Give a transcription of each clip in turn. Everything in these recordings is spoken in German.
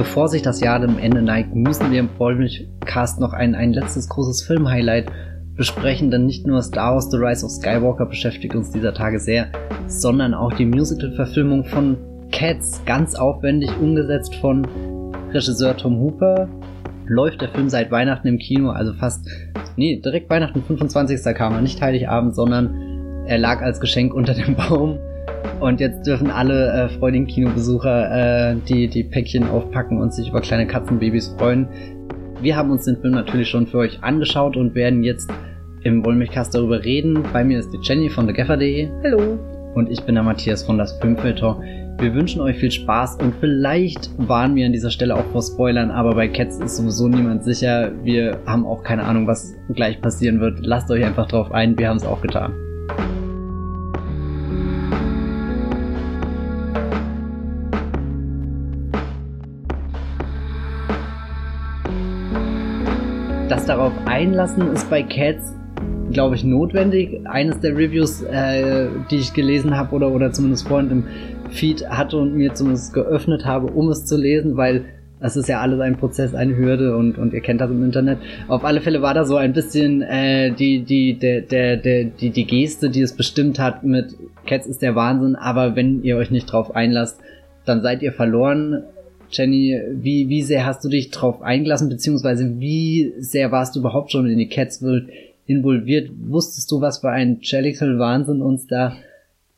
Bevor sich das Jahr dem Ende neigt, müssen wir im Vollmilchcast noch ein, ein letztes großes Film-Highlight besprechen, denn nicht nur Star Wars The Rise of Skywalker beschäftigt uns dieser Tage sehr, sondern auch die Musical-Verfilmung von Cats, ganz aufwendig umgesetzt von Regisseur Tom Hooper. Läuft der Film seit Weihnachten im Kino, also fast, nee, direkt Weihnachten 25. kam er, nicht Heiligabend, sondern er lag als Geschenk unter dem Baum. Und jetzt dürfen alle äh, freudigen Kinobesucher äh, die, die Päckchen aufpacken und sich über kleine Katzenbabys freuen. Wir haben uns den Film natürlich schon für euch angeschaut und werden jetzt im Wollmilchcast darüber reden. Bei mir ist die Jenny von TheGaffer.de. Hallo. Und ich bin der Matthias von das Filmfilter. Wir wünschen euch viel Spaß und vielleicht waren wir an dieser Stelle auch vor Spoilern, aber bei Cats ist sowieso niemand sicher. Wir haben auch keine Ahnung, was gleich passieren wird. Lasst euch einfach drauf ein, wir haben es auch getan. Das darauf einlassen ist bei Cats glaube ich, notwendig. Eines der Reviews, äh, die ich gelesen habe oder, oder zumindest vorhin im Feed hatte und mir zumindest geöffnet habe, um es zu lesen, weil das ist ja alles ein Prozess, eine Hürde und, und ihr kennt das im Internet. Auf alle Fälle war da so ein bisschen äh, die, die, der, der, der, die, die Geste, die es bestimmt hat mit Cats ist der Wahnsinn, aber wenn ihr euch nicht drauf einlasst, dann seid ihr verloren. Jenny, wie, wie sehr hast du dich drauf eingelassen, beziehungsweise wie sehr warst du überhaupt schon in die Cats-Welt involviert? Wusstest du, was für ein Jellicle Wahnsinn uns da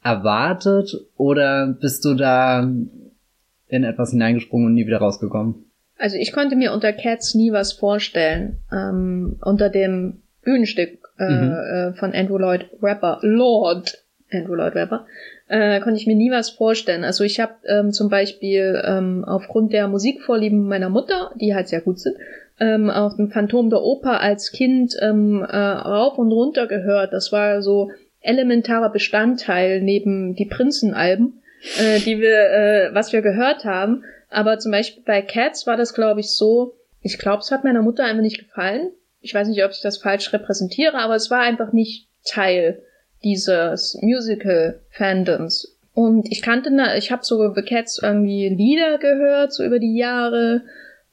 erwartet? Oder bist du da in etwas hineingesprungen und nie wieder rausgekommen? Also ich konnte mir unter Cats nie was vorstellen. Ähm, unter dem Bühnenstück äh, mhm. äh, von Andrew Lloyd Webber, Lord Andrew Lloyd Webber, äh, konnte ich mir nie was vorstellen. Also ich habe ähm, zum Beispiel ähm, aufgrund der Musikvorlieben meiner Mutter, die halt sehr gut sind, ähm, auch dem Phantom der Oper als Kind ähm, äh, rauf und runter gehört. Das war so elementarer Bestandteil neben die Prinzenalben, äh, die wir, äh, was wir gehört haben. Aber zum Beispiel bei Cats war das, glaube ich, so, ich glaube, es hat meiner Mutter einfach nicht gefallen. Ich weiß nicht, ob ich das falsch repräsentiere, aber es war einfach nicht Teil dieses Musical-Fandoms. Und ich kannte, ich habe so bei Cats irgendwie Lieder gehört, so über die Jahre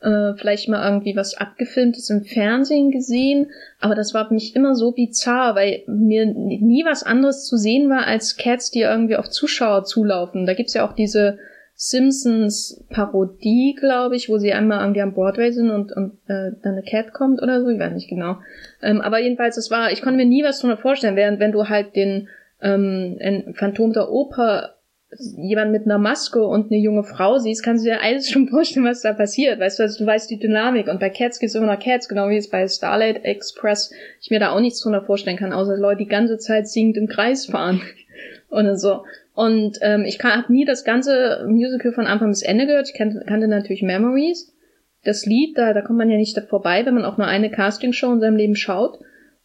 äh, vielleicht mal irgendwie was abgefilmtes im Fernsehen gesehen, aber das war für mich immer so bizarr, weil mir nie was anderes zu sehen war als Cats, die irgendwie auf Zuschauer zulaufen. Da gibt's ja auch diese Simpsons Parodie, glaube ich, wo sie einmal irgendwie am Broadway sind und, und äh, dann eine Cat kommt oder so, ich weiß nicht genau. Ähm, aber jedenfalls, es war, ich konnte mir nie was darunter vorstellen, während wenn du halt den ähm, Phantom der Oper jemand mit einer Maske und eine junge Frau siehst, kannst du dir alles schon vorstellen, was da passiert. Weißt du, also du weißt die Dynamik. Und bei Cats geht's immer nach Cats, genau wie es bei Starlight Express ich mir da auch nichts drunter vorstellen kann, außer Leute die ganze Zeit singend im Kreis fahren. und so. Und ähm, ich habe nie das ganze Musical von Anfang bis Ende gehört. Ich kannte, kannte natürlich Memories. Das Lied, da, da kommt man ja nicht vorbei, wenn man auch nur eine Castingshow in seinem Leben schaut.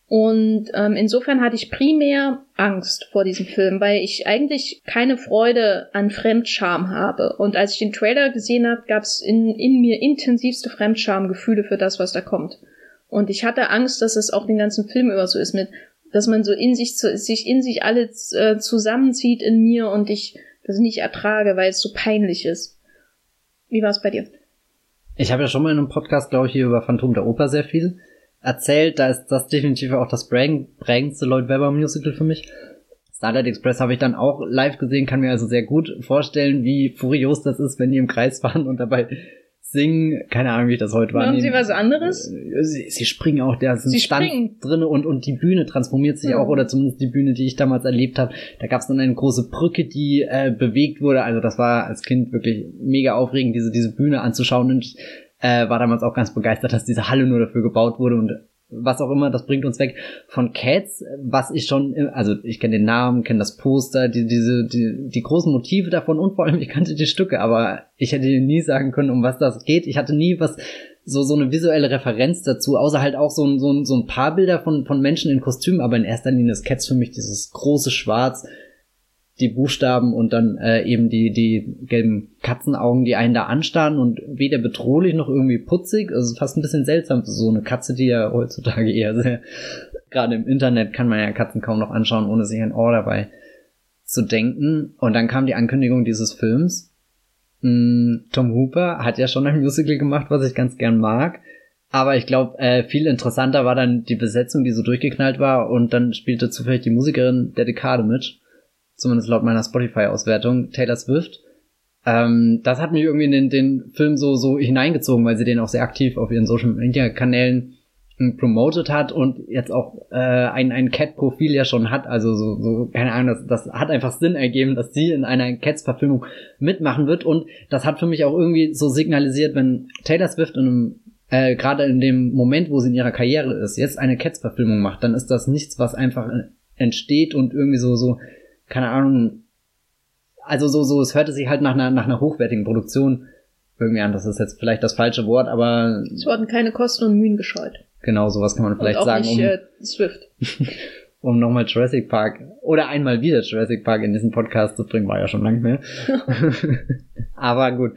Und ähm, insofern hatte ich primär Angst vor diesem Film, weil ich eigentlich keine Freude an Fremdscham habe. Und als ich den Trailer gesehen habe, gab es in, in mir intensivste Fremdschamgefühle für das, was da kommt. Und ich hatte Angst, dass es auch den ganzen Film über so ist, mit, dass man so in sich, sich in sich alles äh, zusammenzieht in mir und ich das nicht ertrage, weil es so peinlich ist. Wie war es bei dir? Ich habe ja schon mal in einem Podcast, glaube ich, hier über Phantom der Oper sehr viel erzählt. Da ist das definitiv auch das prägendste Lloyd Webber Musical für mich. Starlight Express habe ich dann auch live gesehen, kann mir also sehr gut vorstellen, wie furios das ist, wenn die im Kreis fahren und dabei singen. Keine Ahnung, wie ich das heute war. Haben Sie was anderes? Äh, sie, sie springen auch, da ist ein Stand drin und, und die Bühne transformiert sich ja. auch, oder zumindest die Bühne, die ich damals erlebt habe. Da gab es dann eine große Brücke, die äh, bewegt wurde. Also das war als Kind wirklich mega aufregend, diese, diese Bühne anzuschauen. Und ich äh, war damals auch ganz begeistert, dass diese Halle nur dafür gebaut wurde und was auch immer, das bringt uns weg von Cats, was ich schon, also ich kenne den Namen, kenne das Poster, die, diese, die, die großen Motive davon und vor allem ich kannte die Stücke, aber ich hätte nie sagen können, um was das geht. Ich hatte nie was, so, so eine visuelle Referenz dazu, außer halt auch so, so, so ein paar Bilder von, von Menschen in Kostümen, aber in erster Linie ist Cats für mich dieses große Schwarz, die Buchstaben und dann äh, eben die, die gelben Katzenaugen, die einen da anstarren und weder bedrohlich noch irgendwie putzig. Also fast ein bisschen seltsam. So eine Katze, die ja heutzutage eher sehr, gerade im Internet kann man ja Katzen kaum noch anschauen, ohne sich ein Ohr dabei zu denken. Und dann kam die Ankündigung dieses Films. Mm, Tom Hooper hat ja schon ein Musical gemacht, was ich ganz gern mag. Aber ich glaube, äh, viel interessanter war dann die Besetzung, die so durchgeknallt war. Und dann spielte zufällig die Musikerin der Dekade mit. Zumindest laut meiner Spotify-Auswertung. Taylor Swift. Ähm, das hat mich irgendwie in den, den Film so, so hineingezogen, weil sie den auch sehr aktiv auf ihren Social Media Kanälen hm, promoted hat und jetzt auch äh, ein, ein Cat-Profil ja schon hat. Also so, so keine Ahnung, das, das hat einfach Sinn ergeben, dass sie in einer Cats-Verfilmung mitmachen wird. Und das hat für mich auch irgendwie so signalisiert, wenn Taylor Swift in einem äh, gerade in dem Moment, wo sie in ihrer Karriere ist, jetzt eine Cats-Verfilmung macht, dann ist das nichts, was einfach entsteht und irgendwie so, so, keine Ahnung, also so, so, es hörte sich halt nach einer, nach einer hochwertigen Produktion irgendwie an. Das ist jetzt vielleicht das falsche Wort, aber. Es wurden keine Kosten und Mühen gescheut. Genau, sowas kann man vielleicht und auch sagen. Nicht, um, äh, Swift. um nochmal Jurassic Park oder einmal wieder Jurassic Park in diesen Podcast zu bringen, war ja schon lang mehr. aber gut.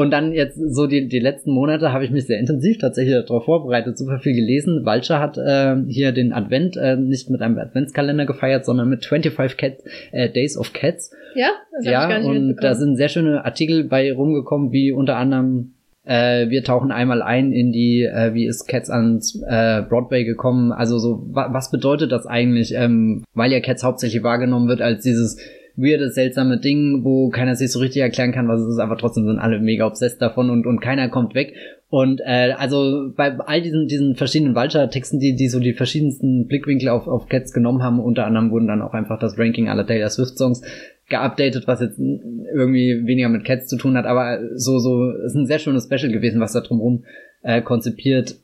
Und dann jetzt so die, die letzten Monate habe ich mich sehr intensiv tatsächlich darauf vorbereitet, super viel gelesen. Walcher hat äh, hier den Advent äh, nicht mit einem Adventskalender gefeiert, sondern mit 25 Cats, äh, Days of Cats. Ja, das ja, ich gar nicht und da sind sehr schöne Artikel bei rumgekommen, wie unter anderem äh, wir tauchen einmal ein in die, äh, wie ist Cats ans äh, Broadway gekommen? Also so, wa was bedeutet das eigentlich? Ähm, weil ja Cats hauptsächlich wahrgenommen wird als dieses weirde, seltsame Ding, wo keiner sich so richtig erklären kann, was es ist, aber trotzdem sind alle mega obsessed davon und, und keiner kommt weg. Und äh, also bei all diesen, diesen verschiedenen Vulture-Texten, die, die so die verschiedensten Blickwinkel auf, auf Cats genommen haben, unter anderem wurden dann auch einfach das Ranking aller Taylor Swift-Songs geupdatet, was jetzt irgendwie weniger mit Cats zu tun hat, aber so, so, ist ein sehr schönes Special gewesen, was da drumherum äh, konzipiert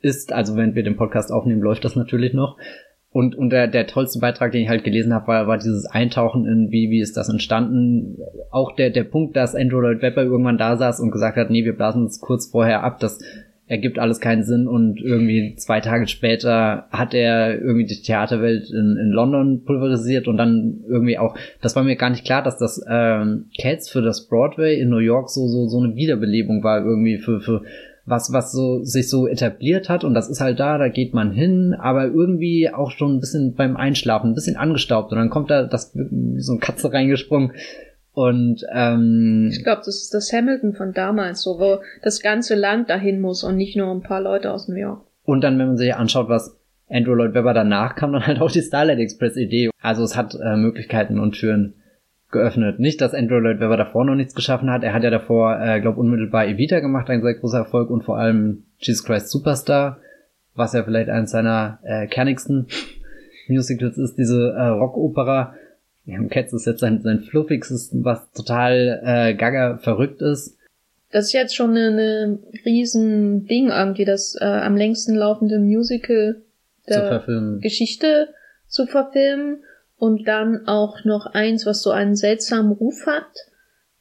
ist. Also wenn wir den Podcast aufnehmen, läuft das natürlich noch. Und, und der, der tollste Beitrag, den ich halt gelesen habe, war, war dieses Eintauchen in, wie, wie ist das entstanden. Auch der, der Punkt, dass Andrew Lloyd Webber irgendwann da saß und gesagt hat, nee, wir blasen uns kurz vorher ab, das ergibt alles keinen Sinn und irgendwie zwei Tage später hat er irgendwie die Theaterwelt in, in London pulverisiert und dann irgendwie auch, das war mir gar nicht klar, dass das ähm, Cats für das Broadway in New York so, so, so eine Wiederbelebung war irgendwie für, für was, was so sich so etabliert hat und das ist halt da, da geht man hin, aber irgendwie auch schon ein bisschen beim Einschlafen, ein bisschen angestaubt und dann kommt da das wie so eine Katze reingesprungen. Und ähm, ich glaube, das ist das Hamilton von damals, so wo das ganze Land dahin muss und nicht nur ein paar Leute aus New York. Und dann, wenn man sich anschaut, was Andrew Lloyd Webber danach kam, dann halt auch die Starlight Express Idee. Also es hat äh, Möglichkeiten und Türen geöffnet. Nicht, dass Andrew Lloyd Webber davor noch nichts geschaffen hat. Er hat ja davor, äh, glaube unmittelbar Evita gemacht, ein sehr großer Erfolg und vor allem Jesus Christ Superstar, was ja vielleicht eines seiner äh, kernigsten Musicals ist, diese äh, Rockopera. Ja, Cats ist jetzt sein, sein fluffigstes, was total äh, gaga verrückt ist. Das ist jetzt schon eine, eine riesen Ding irgendwie, das äh, am längsten laufende Musical der Geschichte zu verfilmen und dann auch noch eins, was so einen seltsamen Ruf hat.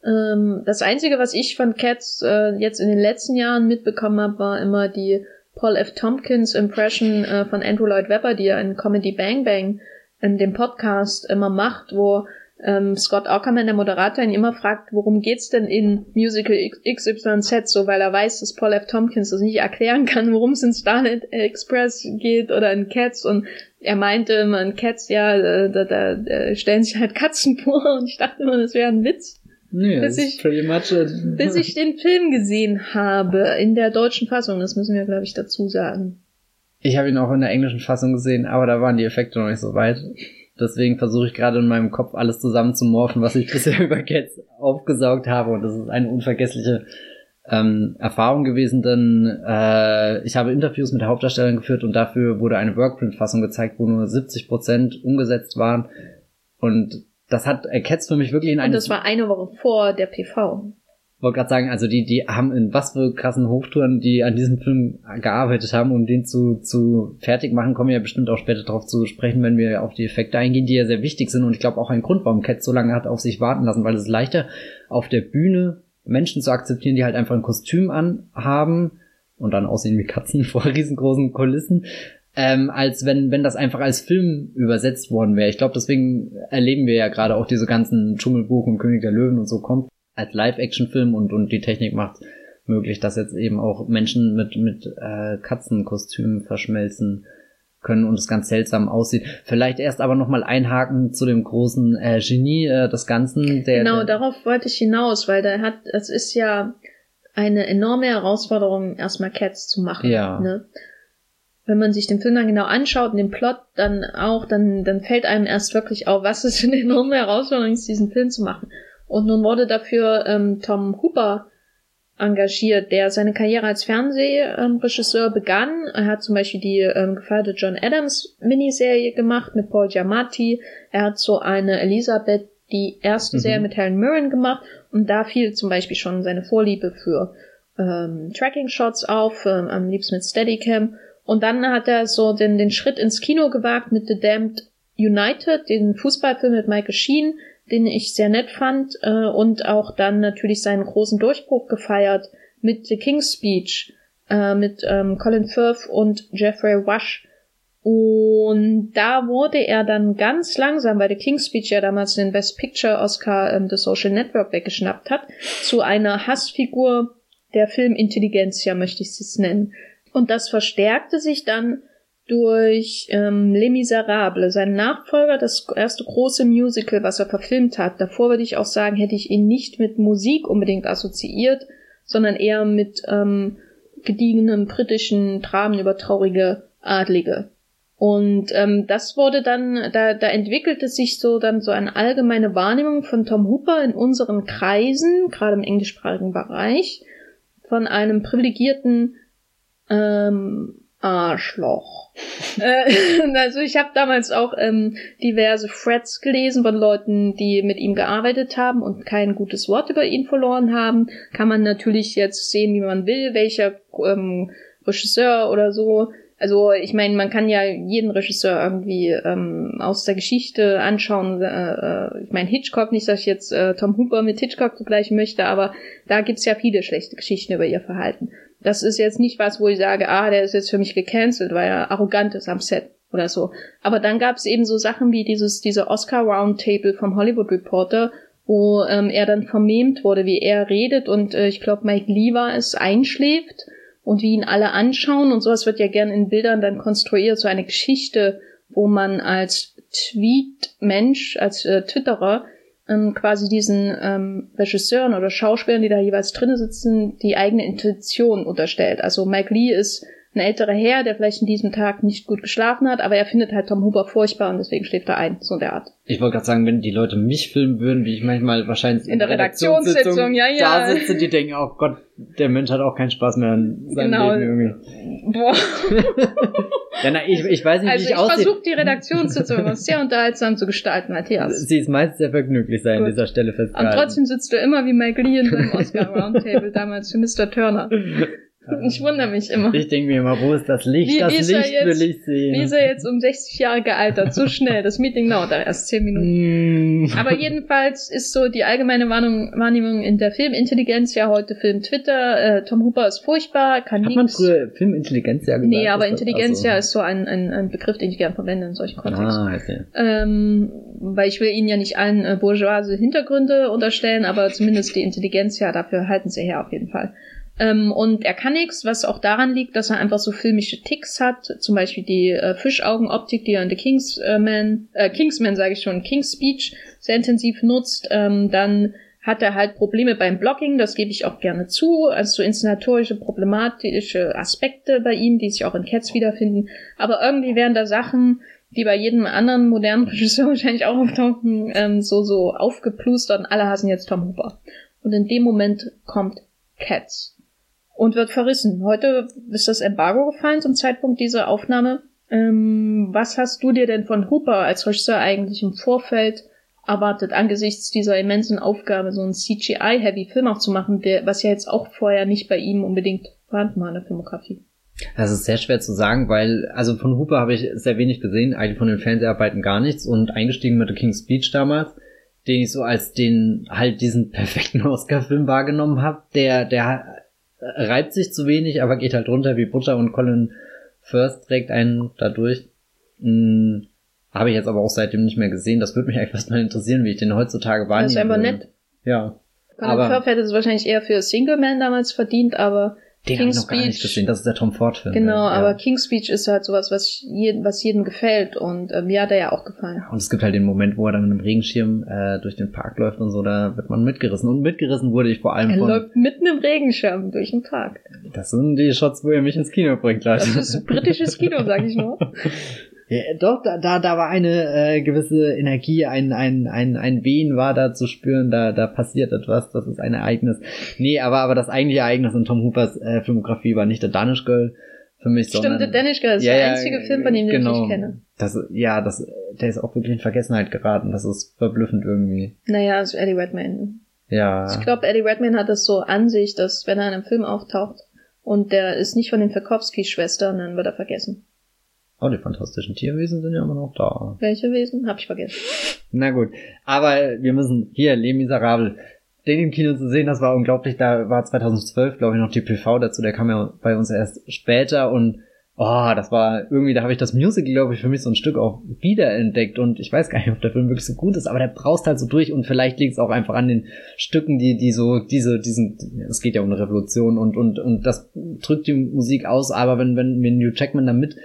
Ähm, das Einzige, was ich von Cats äh, jetzt in den letzten Jahren mitbekommen habe, war immer die Paul F. Tompkins Impression äh, von Andrew Lloyd Webber, die er in Comedy Bang Bang in dem Podcast immer macht, wo ähm, Scott Ackerman, der Moderator, ihn immer fragt, worum geht's denn in Musical XYZ, so weil er weiß, dass Paul F. Tompkins das nicht erklären kann, worum es in Starlight Express geht oder in Cats und er meinte immer in Cats, ja, äh, da, da, da stellen sich halt Katzen vor und ich dachte immer, das wäre ein Witz. Nee, bis, ich, bis ich den Film gesehen habe, in der deutschen Fassung, das müssen wir, glaube ich, dazu sagen. Ich habe ihn auch in der englischen Fassung gesehen, aber da waren die Effekte noch nicht so weit. Deswegen versuche ich gerade in meinem Kopf alles zusammenzumorphen, was ich bisher über Cats aufgesaugt habe. Und das ist eine unvergessliche ähm, Erfahrung gewesen, denn äh, ich habe Interviews mit der Hauptdarstellerin geführt und dafür wurde eine Workprint-Fassung gezeigt, wo nur 70 Prozent umgesetzt waren. Und das hat äh, Cats für mich wirklich in einem. Und das war eine Woche vor der PV wollte gerade sagen, also die, die haben in was für krassen Hochtouren, die an diesem Film gearbeitet haben, um den zu, zu fertig machen, kommen wir ja bestimmt auch später darauf zu sprechen, wenn wir auf die Effekte eingehen, die ja sehr wichtig sind und ich glaube auch ein Grund, warum Cat so lange hat auf sich warten lassen, weil es ist leichter auf der Bühne Menschen zu akzeptieren, die halt einfach ein Kostüm anhaben und dann aussehen wie Katzen vor riesengroßen Kulissen, ähm, als wenn, wenn das einfach als Film übersetzt worden wäre. Ich glaube, deswegen erleben wir ja gerade auch diese ganzen Dschungelbuch und König der Löwen und so kommt als Live-Action-Film und, und die Technik macht möglich, dass jetzt eben auch Menschen mit, mit äh, Katzenkostümen verschmelzen. können und es ganz seltsam aussieht. Vielleicht erst aber nochmal einhaken zu dem großen äh, Genie äh, des Ganzen. Der, genau, der, darauf wollte ich hinaus, weil der hat, es ist ja eine enorme Herausforderung, erstmal Cats zu machen. Ja. Ne? Wenn man sich den Film dann genau anschaut und den Plot dann auch, dann, dann fällt einem erst wirklich auf, was es für eine enorme Herausforderung ist, diesen Film zu machen. Und nun wurde dafür ähm, Tom Hooper engagiert, der seine Karriere als Fernsehregisseur begann. Er hat zum Beispiel die ähm, gefeierte John Adams Miniserie gemacht mit Paul Giamatti. Er hat so eine Elisabeth, die erste mhm. Serie mit Helen Mirren gemacht und da fiel zum Beispiel schon seine Vorliebe für ähm, Tracking-Shots auf, ähm, am liebsten mit Steadicam. Und dann hat er so den, den Schritt ins Kino gewagt mit The Damned United, den Fußballfilm mit Michael Sheen, den ich sehr nett fand äh, und auch dann natürlich seinen großen Durchbruch gefeiert mit The King's Speech äh, mit ähm, Colin Firth und Jeffrey Rush. Und da wurde er dann ganz langsam, weil The King's Speech ja damals den Best Picture Oscar ähm, des Social Network weggeschnappt hat, zu einer Hassfigur der Filmintelligenzia, möchte ich es nennen. Und das verstärkte sich dann durch ähm, Les Miserables, sein Nachfolger, das erste große Musical, was er verfilmt hat. Davor würde ich auch sagen, hätte ich ihn nicht mit Musik unbedingt assoziiert, sondern eher mit ähm, gediegenem britischen Dramen über traurige Adlige. Und ähm, das wurde dann, da, da entwickelte sich so dann so eine allgemeine Wahrnehmung von Tom Hooper in unseren Kreisen, gerade im englischsprachigen Bereich, von einem privilegierten ähm, Arschloch. äh, also ich habe damals auch ähm, diverse Threads gelesen von Leuten, die mit ihm gearbeitet haben und kein gutes Wort über ihn verloren haben. Kann man natürlich jetzt sehen, wie man will, welcher ähm, Regisseur oder so. Also ich meine, man kann ja jeden Regisseur irgendwie ähm, aus der Geschichte anschauen. Äh, äh, ich meine Hitchcock, nicht, dass ich jetzt äh, Tom Hooper mit Hitchcock vergleichen möchte, aber da gibt's ja viele schlechte Geschichten über ihr Verhalten. Das ist jetzt nicht was, wo ich sage, ah, der ist jetzt für mich gecancelt, weil er arrogant ist am Set oder so. Aber dann gab es eben so Sachen wie dieses, diese Oscar Roundtable vom Hollywood Reporter, wo ähm, er dann vermehmt wurde, wie er redet und äh, ich glaube Mike Lee war es, einschläft und wie ihn alle anschauen und sowas wird ja gern in Bildern dann konstruiert, so eine Geschichte, wo man als Tweet-Mensch, als äh, Twitterer ähm, quasi diesen ähm, Regisseuren oder Schauspielern, die da jeweils drinnen sitzen, die eigene Intuition unterstellt. Also Mike Lee ist ein älterer Herr, der vielleicht in diesem Tag nicht gut geschlafen hat, aber er findet halt Tom Huber furchtbar und deswegen schläft er ein, so der Art. Ich wollte gerade sagen, wenn die Leute mich filmen würden, wie ich manchmal wahrscheinlich in, in der Redaktionssitzung, ja, ja. da sitze, die denken, oh Gott, der Mensch hat auch keinen Spaß mehr an seinem genau. Leben irgendwie. Boah. ja, na, ich, ich weiß nicht, also wie ich, ich versuche die Redaktionssitzung sehr unterhaltsam zu gestalten, Matthias. Sie ist meist sehr vergnüglich sein, an dieser Stelle festgehalten. Und trotzdem sitzt du immer wie Mike Lee in beim Oscar Roundtable damals für Mr. Turner. Ich wundere mich immer. Ich denke mir immer, wo ist das Licht? Wie, das wie Licht jetzt, will ich sehen. Wie ist er jetzt um 60 Jahre gealtert? So schnell. Das Meeting dauert da erst 10 Minuten. Mm. Aber jedenfalls ist so die allgemeine Wahrnehmung in der Filmintelligenz ja heute Film Twitter. Äh, Tom Hooper ist furchtbar, kann Hat man früher Filmintelligenz ja gesagt? Nee, aber Intelligenz ja also. ist so ein, ein, ein Begriff, den ich gerne verwende in solchen Kontexten. Ah, okay. Ähm, weil ich will ihnen ja nicht allen äh, bourgeoise Hintergründe unterstellen, aber zumindest die Intelligenz ja, dafür halten sie her auf jeden Fall. Ähm, und er kann nichts, was auch daran liegt, dass er einfach so filmische Ticks hat, zum Beispiel die äh, Fischaugenoptik, die er in The Kingsman, äh, Kingsman sage ich schon, King's Speech sehr intensiv nutzt. Ähm, dann hat er halt Probleme beim Blocking, das gebe ich auch gerne zu, also so inszenatorische, problematische Aspekte bei ihm, die sich auch in Cats wiederfinden. Aber irgendwie wären da Sachen, die bei jedem anderen modernen Regisseur wahrscheinlich auch auftauchen, ähm, so, so aufgeplustert und alle hassen jetzt Tom Hooper. Und in dem Moment kommt Cats und wird verrissen. Heute ist das Embargo gefallen zum Zeitpunkt dieser Aufnahme. Ähm, was hast du dir denn von Hooper als Regisseur eigentlich im Vorfeld erwartet, angesichts dieser immensen Aufgabe, so einen CGI-heavy Film auch zu machen, der, was ja jetzt auch vorher nicht bei ihm unbedingt vorhanden war in der Filmografie? Das ist sehr schwer zu sagen, weil, also von Hooper habe ich sehr wenig gesehen, eigentlich von den Fernseharbeiten gar nichts und eingestiegen mit The King's Speech damals, den ich so als den, halt diesen perfekten Oscar-Film wahrgenommen habe, der, der reibt sich zu wenig, aber geht halt runter wie Butter und Colin First trägt einen dadurch. Hm, habe ich jetzt aber auch seitdem nicht mehr gesehen. Das würde mich eigentlich fast mal interessieren, wie ich den heutzutage wahrnehme. Das ist einfach nett. Ja. Colin aber, Firth hätte es wahrscheinlich eher für Single Man damals verdient, aber Den habe ich noch gar nicht gesehen. Das ist der Tom Ford-Film. Genau, ja. aber King's Speech ist halt sowas, was, jedem, was jedem gefällt. Und äh, mir hat er ja auch gefallen. Und es gibt halt den Moment, wo er dann mit einem Regenschirm äh, durch den Park läuft und so, da wird man mitgerissen. Und mitgerissen wurde ich vor allem er von... Er läuft mitten im Regenschirm durch den Park. Das sind die Shots, wo er mich ins Kino bringt, Leute. Das ist britisches Kino, sag ich nur. Ja, doch, da, da, da war eine äh, gewisse Energie, ein, ein, ein, ein Wehen war da zu spüren, da, da passiert etwas, das ist ein Ereignis. Nee, aber, aber das eigentliche Ereignis in Tom Hoopers äh, Filmografie war nicht der Danish Girl für mich, Stimmt, sondern... der Danish Girl ist ja, der einzige ja, Film, von dem genau, ich nicht kenne. Das, ja, das, der ist auch wirklich in Vergessenheit geraten, das ist verblüffend irgendwie. Naja, also Eddie Redmayne. Ja. Ich glaube, Eddie Redmayne hat das so an sich, dass wenn er in einem Film auftaucht und der ist nicht von den Verkowski-Schwestern, dann wird er vergessen. Oh, die fantastischen Tierwesen sind ja immer noch da. Welche Wesen? Hab ich vergessen. Na gut. Aber wir müssen hier, Les Miserables. Den im Kino zu sehen, das war unglaublich. Da war 2012, glaube ich, noch die PV dazu. Der kam ja bei uns erst später und oh, das war irgendwie, da habe ich das Musical, glaube ich, für mich so ein Stück auch wiederentdeckt und ich weiß gar nicht, ob der Film wirklich so gut ist, aber der braust halt so durch und vielleicht liegt es auch einfach an den Stücken, die, die so, diese, diesen, es geht ja um eine Revolution und, und, und das drückt die Musik aus, aber wenn, wenn, wenn New Jackman da mit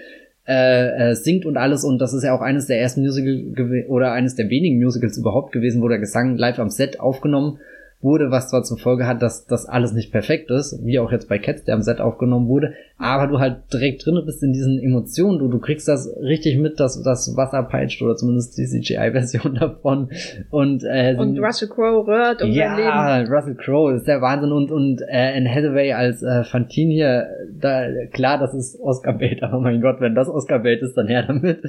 äh, äh, singt und alles. Und das ist ja auch eines der ersten Musical oder eines der wenigen Musicals überhaupt gewesen, wo der Gesang live am Set aufgenommen wurde, was zwar zur Folge hat, dass das alles nicht perfekt ist, wie auch jetzt bei Cats, der am Set aufgenommen wurde, aber du halt direkt drin bist in diesen Emotionen, du, du kriegst das richtig mit, dass das Wasser peitscht oder zumindest die CGI-Version davon und äh, und Russell Crowe rührt um ja, sein Leben. Russell Crowe ist der Wahnsinn und und äh, Anne Hathaway als äh, Fantine hier, da klar, das ist Oscar Bait, aber mein Gott, wenn das Oscar Bait ist, dann her damit.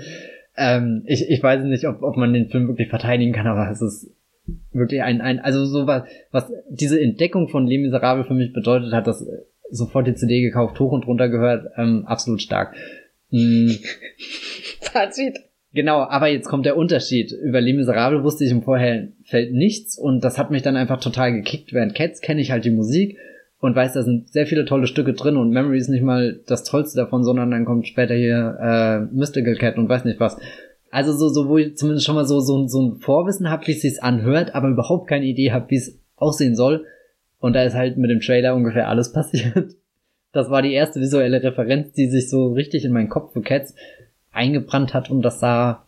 Ähm, ich, ich weiß nicht, ob, ob man den Film wirklich verteidigen kann, aber es ist wirklich ein, ein, also so was, was diese Entdeckung von Les Miserables für mich bedeutet hat, dass sofort die CD gekauft, hoch und runter gehört, ähm, absolut stark. Mhm. Fazit. Genau, aber jetzt kommt der Unterschied. Über Les Miserables wusste ich im Vorfeld nichts und das hat mich dann einfach total gekickt. Während Cats kenne ich halt die Musik und weiß, da sind sehr viele tolle Stücke drin und Memory ist nicht mal das Tollste davon, sondern dann kommt später hier äh, Mystical Cat und weiß nicht was. Also so, so wo ich zumindest schon mal so, so, so ein Vorwissen habe, wie es sich anhört, aber überhaupt keine Idee habe, wie es aussehen soll. Und da ist halt mit dem Trailer ungefähr alles passiert. Das war die erste visuelle Referenz, die sich so richtig in meinen Kopf für Cats eingebrannt hat und das sah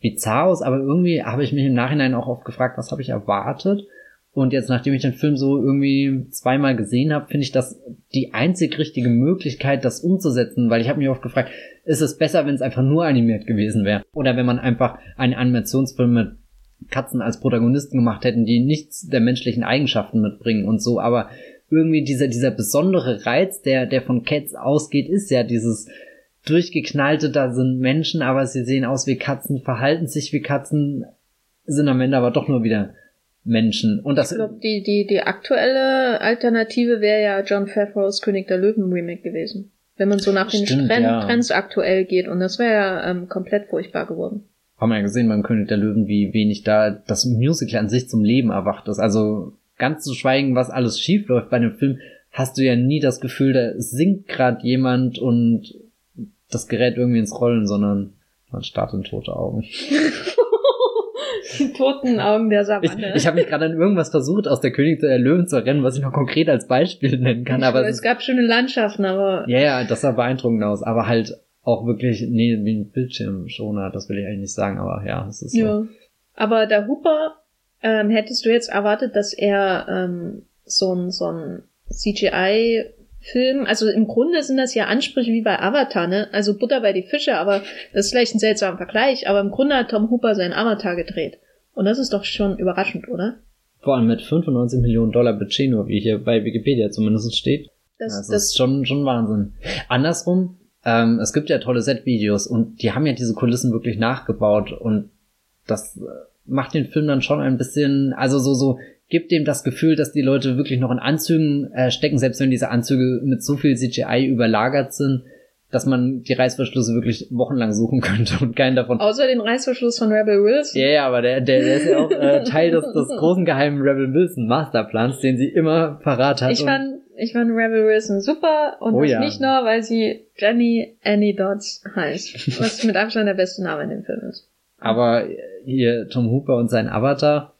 bizarr aus, aber irgendwie habe ich mich im Nachhinein auch oft gefragt, was habe ich erwartet? Und jetzt, nachdem ich den Film so irgendwie zweimal gesehen habe, finde ich das die einzig richtige Möglichkeit, das umzusetzen, weil ich habe mich oft gefragt, ist es besser, wenn es einfach nur animiert gewesen wäre? Oder wenn man einfach einen Animationsfilm mit Katzen als Protagonisten gemacht hätten, die nichts der menschlichen Eigenschaften mitbringen und so, aber irgendwie dieser, dieser besondere Reiz, der, der von Cats ausgeht, ist ja dieses durchgeknallte, da sind Menschen, aber sie sehen aus wie Katzen, verhalten sich wie Katzen, sind am Ende aber doch nur wieder Menschen. Und das ich glaube, die, die, die aktuelle Alternative wäre ja John Favreau's König der Löwen Remake gewesen. Wenn man so nach den Stimmt, Trend, ja. Trends aktuell geht. Und das wäre ja ähm, komplett furchtbar geworden. Haben wir ja gesehen beim König der Löwen, wie wenig da das Musical an sich zum Leben erwacht ist. Also ganz zu schweigen, was alles schief läuft bei dem Film, hast du ja nie das Gefühl, da singt gerade jemand und das gerät irgendwie ins Rollen, sondern man starrt in tote Augen. Die toten Augen der Savanne. Ich, ich habe mich gerade an irgendwas versucht, aus der König der Löwen zu rennen, was ich noch konkret als Beispiel nennen kann. aber es, es gab schöne Landschaften, aber. Ja, ja, das sah beeindruckend aus, aber halt auch wirklich, nee, wie ein Bildschirmschoner, das will ich eigentlich nicht sagen, aber ja, es ist so. Ja. Aber der Hooper, ähm, hättest du jetzt erwartet, dass er ähm, so ein, so ein CGI Film, also im Grunde sind das ja Ansprüche wie bei Avatar, ne? Also Butter bei die Fische, aber das ist vielleicht ein seltsamer Vergleich, aber im Grunde hat Tom Hooper seinen Avatar gedreht. Und das ist doch schon überraschend, oder? Vor allem mit 95 Millionen Dollar Budget nur, wie hier bei Wikipedia zumindest steht. Das, das, das ist schon, schon Wahnsinn. Andersrum, ähm, es gibt ja tolle Set-Videos und die haben ja diese Kulissen wirklich nachgebaut und das äh, macht den Film dann schon ein bisschen, also so, so gibt dem das Gefühl, dass die Leute wirklich noch in Anzügen äh, stecken, selbst wenn diese Anzüge mit so viel CGI überlagert sind, dass man die Reißverschlüsse wirklich wochenlang suchen könnte und keinen davon. Außer den Reißverschluss von Rebel Wilson. Ja, yeah, aber der, der, der ist ja auch äh, Teil des, des großen geheimen Rebel Wilson Masterplans, den sie immer parat hat. Ich fand, ich fand Rebel Wilson super und oh, ja. nicht nur, weil sie Jenny Annie Dodds heißt, was mit Abstand der beste Name in dem Film ist. Aber hier Tom Hooper und sein Avatar,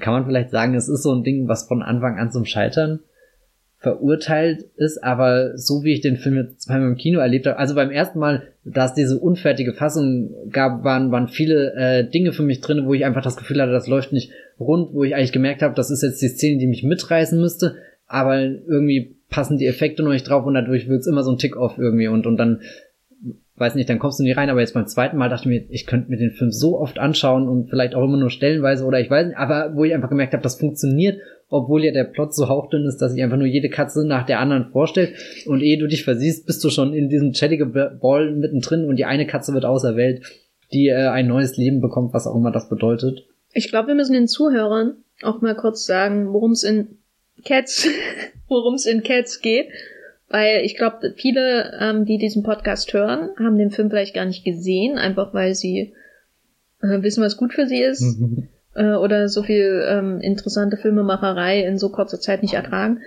kann man vielleicht sagen, es ist so ein Ding, was von Anfang an zum Scheitern verurteilt ist, aber so wie ich den Film jetzt zweimal im Kino erlebt habe, also beim ersten Mal, da es diese unfertige Fassung gab, waren, waren viele äh, Dinge für mich drin, wo ich einfach das Gefühl hatte, das läuft nicht rund, wo ich eigentlich gemerkt habe, das ist jetzt die Szene, die mich mitreißen müsste, aber irgendwie passen die Effekte noch nicht drauf und dadurch wird es immer so ein Tick-Off irgendwie und, und dann weiß nicht, dann kommst du nicht rein, aber jetzt beim zweiten Mal dachte ich mir, ich könnte mir den Film so oft anschauen und vielleicht auch immer nur stellenweise oder ich weiß nicht, aber wo ich einfach gemerkt habe, das funktioniert, obwohl ja der Plot so hauchdünn ist, dass sich einfach nur jede Katze nach der anderen vorstellt und ehe du dich versiehst, bist du schon in diesem chattige Ball mittendrin und die eine Katze wird auserwählt, die äh, ein neues Leben bekommt, was auch immer das bedeutet. Ich glaube, wir müssen den Zuhörern auch mal kurz sagen, worum es in Cats, worum es in Cats geht weil ich glaube, viele, ähm, die diesen Podcast hören, haben den Film vielleicht gar nicht gesehen, einfach weil sie äh, wissen, was gut für sie ist. äh, oder so viel ähm, interessante Filmemacherei in so kurzer Zeit nicht ertragen.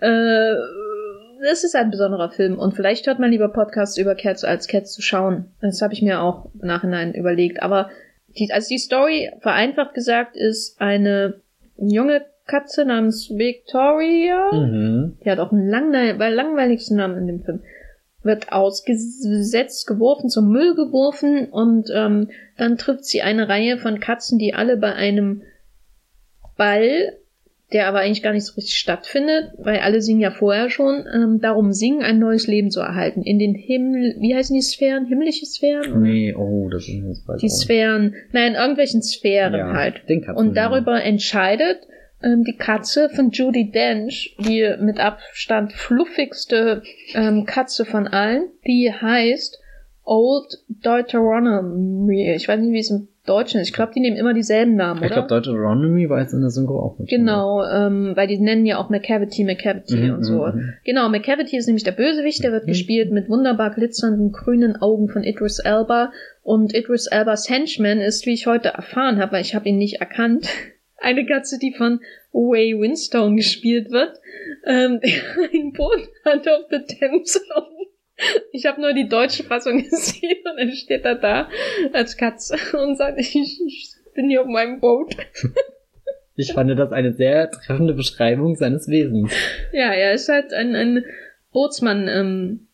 Äh, das ist ein besonderer Film und vielleicht hört man lieber Podcasts über Cats als Cats zu schauen. Das habe ich mir auch im Nachhinein überlegt. Aber die, also die Story, vereinfacht gesagt, ist eine junge Katze namens Victoria. Mhm. Die hat auch einen langweil langweiligsten Namen in dem Film. Wird ausgesetzt, geworfen, zum Müll geworfen und ähm, dann trifft sie eine Reihe von Katzen, die alle bei einem Ball, der aber eigentlich gar nicht so richtig stattfindet, weil alle singen ja vorher schon, ähm, darum singen, ein neues Leben zu erhalten. In den Himmel, wie heißen die Sphären? Himmlische Sphären? Nee, oh, das sind jetzt Die Sphären, nein, in irgendwelchen Sphären ja, halt. Und darüber entscheidet, ähm, die Katze von Judy Dench, die mit Abstand fluffigste ähm, Katze von allen, die heißt Old Deuteronomy. Ich weiß nicht, wie es im Deutschen ist. Ich glaube, die nehmen immer dieselben Namen, oder? Ich glaube, Deuteronomy war jetzt in der Synchro auch nicht. Genau, ähm, weil die nennen ja auch McCavity, McCavity mhm, und so. Mhm. Genau, McCavity ist nämlich der Bösewicht, der wird mhm. gespielt mit wunderbar glitzernden grünen Augen von Idris Elba. Und Idris Elbas Henchman ist, wie ich heute erfahren habe, weil ich habe ihn nicht erkannt, eine Katze, die von Way Winstone gespielt wird, ähm, ein Boot hat auf der Thames ich habe nur die deutsche Fassung gesehen und dann steht er da als Katze und sagt, ich, ich bin hier auf meinem Boot. Ich fand das eine sehr treffende Beschreibung seines Wesens. Ja, er ist halt ein, ein Bootsmann, ähm,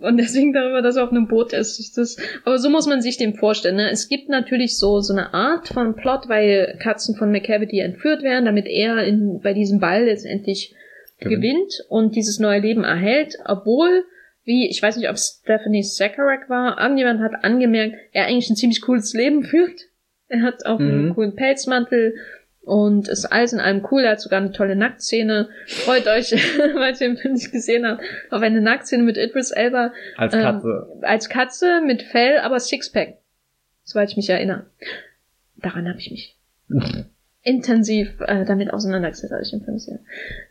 und deswegen darüber, dass er auf einem Boot ist. Das, aber so muss man sich dem vorstellen. Ne? Es gibt natürlich so, so eine Art von Plot, weil Katzen von McCavity entführt werden, damit er in, bei diesem Ball letztendlich gewinnt. gewinnt und dieses neue Leben erhält, obwohl, wie, ich weiß nicht, ob Stephanie Zacharek war, irgendjemand hat angemerkt, er eigentlich ein ziemlich cooles Leben führt. Er hat auch mhm. einen coolen Pelzmantel und ist alles in allem cool. Er hat sogar eine tolle Nacktszene. Freut euch, weil ihr den Film nicht gesehen habt, auf eine Nacktszene mit Idris Elba. Als ähm, Katze. Ähm, als Katze mit Fell, aber Sixpack. Soweit ich mich erinnere. Daran habe ich mich intensiv äh, damit auseinandergesetzt, als ich den Film gesehen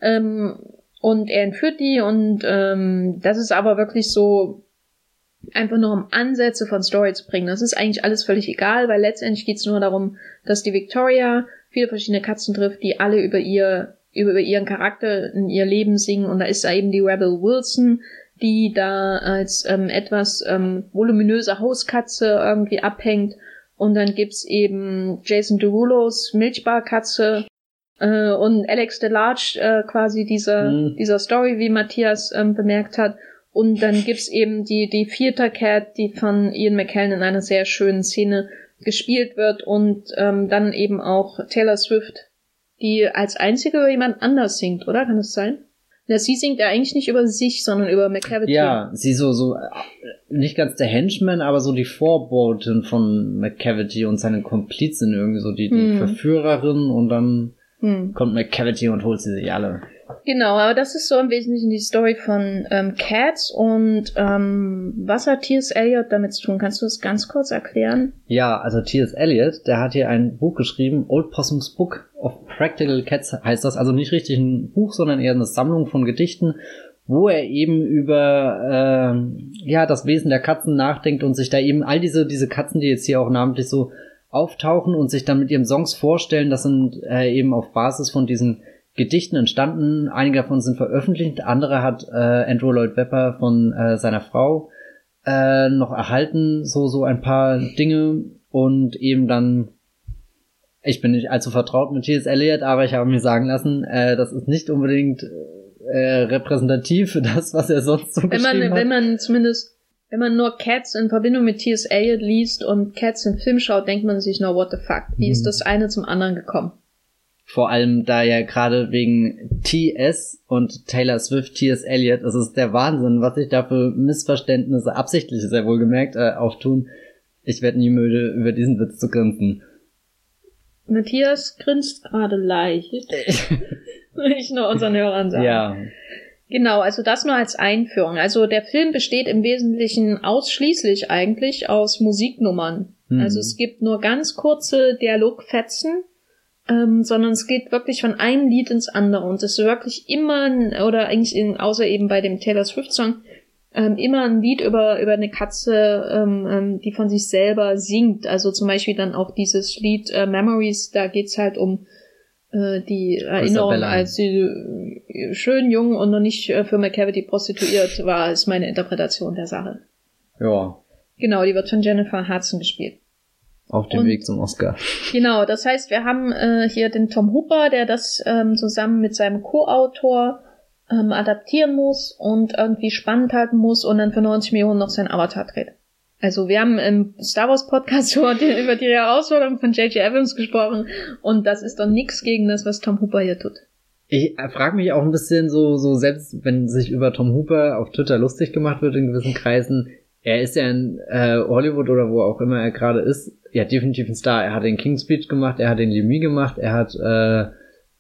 ähm, Und er entführt die und ähm, das ist aber wirklich so einfach nur um Ansätze von Story zu bringen. Das ist eigentlich alles völlig egal, weil letztendlich geht es nur darum, dass die Victoria viele verschiedene Katzen trifft, die alle über ihr, über ihren Charakter in ihr Leben singen. Und da ist da eben die Rebel Wilson, die da als ähm, etwas ähm, voluminöse Hauskatze irgendwie abhängt. Und dann gibt's eben Jason Derulos Milchbarkatze äh, und Alex DeLarge äh, quasi dieser, mhm. dieser Story, wie Matthias ähm, bemerkt hat. Und dann gibt's eben die, die vierte Cat, die von Ian McKellen in einer sehr schönen Szene gespielt wird und ähm, dann eben auch Taylor Swift, die als einzige über jemand anders singt, oder? Kann das sein? Ja, sie singt ja eigentlich nicht über sich, sondern über McCavity. Ja, sie so, so, nicht ganz der Henchman, aber so die Vorbotin von McCavity und seine Komplizin irgendwie so, die, die hm. Verführerin und dann hm. kommt McCavity und holt sie sich alle. Genau, aber das ist so im Wesentlichen die Story von ähm, Cats und ähm, was hat T.S. Eliot damit zu tun? Kannst du das ganz kurz erklären? Ja, also T.S. Eliot, der hat hier ein Buch geschrieben, Old Possum's Book of Practical Cats heißt das, also nicht richtig ein Buch, sondern eher eine Sammlung von Gedichten, wo er eben über äh, ja das Wesen der Katzen nachdenkt und sich da eben all diese diese Katzen, die jetzt hier auch namentlich so auftauchen und sich dann mit ihren Songs vorstellen, das sind äh, eben auf Basis von diesen Gedichten entstanden. Einige davon sind veröffentlicht, andere hat äh, Andrew Lloyd Webber von äh, seiner Frau äh, noch erhalten, so so ein paar Dinge und eben dann ich bin nicht allzu vertraut mit T.S. Eliot, aber ich habe mir sagen lassen, äh, das ist nicht unbedingt äh, repräsentativ für das, was er sonst so wenn man, hat. Wenn man zumindest, wenn man nur Cats in Verbindung mit T.S. Eliot liest und Cats im Film schaut, denkt man sich, no, what the fuck? Wie mhm. ist das eine zum anderen gekommen? Vor allem da ja gerade wegen T.S. und Taylor Swift, T.S. Eliot, das ist der Wahnsinn, was sich da für Missverständnisse absichtlich sehr wohl gemerkt äh, auftun. Ich werde nie müde, über diesen Witz zu grinsen. Matthias grinst gerade leicht. Ich nur unseren Hörern sagen. Ja. Genau, also das nur als Einführung. Also der Film besteht im Wesentlichen ausschließlich eigentlich aus Musiknummern. Mhm. Also es gibt nur ganz kurze Dialogfetzen, ähm, sondern es geht wirklich von einem Lied ins andere und es ist wirklich immer, oder eigentlich in, außer eben bei dem Taylor Swift Song, ähm, immer ein Lied über, über eine Katze, ähm, ähm, die von sich selber singt. Also zum Beispiel dann auch dieses Lied äh, Memories, da geht's halt um äh, die Erinnerung, als sie äh, schön jung und noch nicht äh, für McCavity prostituiert war, ist meine Interpretation der Sache. Ja. Genau, die wird von Jennifer Hudson gespielt. Auf dem und, Weg zum Oscar. Genau, das heißt, wir haben äh, hier den Tom Hooper, der das ähm, zusammen mit seinem Co-Autor ähm, adaptieren muss und irgendwie spannend halten muss und dann für 90 Millionen noch sein Avatar dreht. Also wir haben im Star Wars Podcast über die Herausforderung von J.J. Evans gesprochen und das ist doch nichts gegen das, was Tom Hooper hier tut. Ich frage mich auch ein bisschen so, so selbst wenn sich über Tom Hooper auf Twitter lustig gemacht wird in gewissen Kreisen, er ist ja in äh, Hollywood oder wo auch immer er gerade ist, ja definitiv ein Star. Er hat den King's Speech gemacht, er hat den Lemmy gemacht, er hat äh,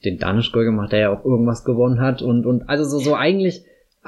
den Danish Girl gemacht, der ja auch irgendwas gewonnen hat und und also so so eigentlich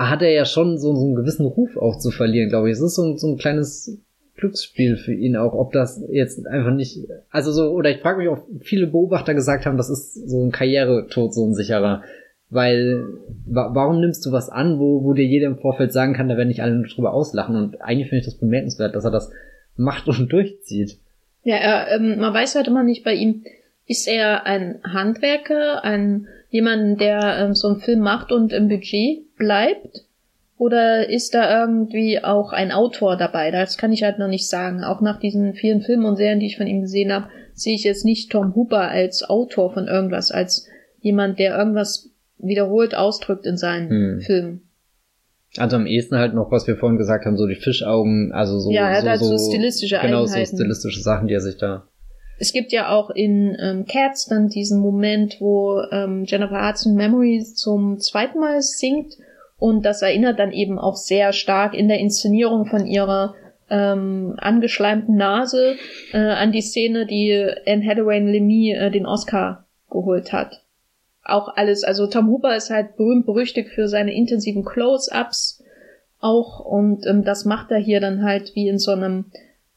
hat er ja schon so, so einen gewissen Ruf auch zu verlieren, glaube ich. Es ist so, so ein kleines Glücksspiel für ihn auch, ob das jetzt einfach nicht, also so, oder ich frage mich auch, viele Beobachter gesagt haben, das ist so ein Karrieretod, so ein sicherer. Weil, wa warum nimmst du was an, wo, wo dir jeder im Vorfeld sagen kann, da werden nicht alle drüber auslachen? Und eigentlich finde ich das bemerkenswert, dass er das macht und durchzieht. Ja, er, ähm, man weiß halt immer nicht bei ihm, ist er ein Handwerker, ein jemand, der ähm, so einen Film macht und im Budget bleibt? Oder ist da irgendwie auch ein Autor dabei? Das kann ich halt noch nicht sagen. Auch nach diesen vielen Filmen und Serien, die ich von ihm gesehen habe, sehe ich jetzt nicht Tom Hooper als Autor von irgendwas, als jemand, der irgendwas wiederholt ausdrückt in seinen hm. Filmen. Also am ehesten halt noch, was wir vorhin gesagt haben, so die Fischaugen, also so, ja, er hat so, halt so, so stilistische genau so stilistische Sachen, die er sich da. Es gibt ja auch in ähm, Cats dann diesen Moment, wo ähm, Jennifer Hudson Memories zum zweiten Mal singt und das erinnert dann eben auch sehr stark in der Inszenierung von ihrer ähm, angeschleimten Nase äh, an die Szene, die Anne Hathaway in Lemmy äh, den Oscar geholt hat. Auch alles, also Tom Hooper ist halt berühmt berüchtigt für seine intensiven Close-ups auch und ähm, das macht er hier dann halt wie in so einem,